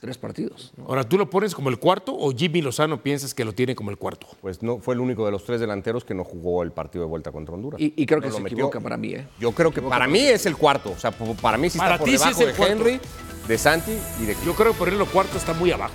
Speaker 11: tres, partidos. ¿no?
Speaker 12: Ahora, ¿tú lo pones como el cuarto o Jimmy Lozano piensas que lo tiene como el cuarto?
Speaker 10: Pues no, fue el único de los tres delanteros que no jugó el partido de vuelta contra Honduras.
Speaker 11: Y, y creo que
Speaker 10: No lo
Speaker 11: se
Speaker 10: metió.
Speaker 11: equivoca para mí, ¿eh?
Speaker 10: Yo creo que para mí es el cuarto. O sea, para mí sí
Speaker 12: Para
Speaker 10: está por
Speaker 12: ti sí
Speaker 10: debajo
Speaker 12: es el
Speaker 10: de
Speaker 12: cuarto.
Speaker 10: Henry, de Santi y de
Speaker 12: Yo creo que ponerlo cuarto está muy abajo.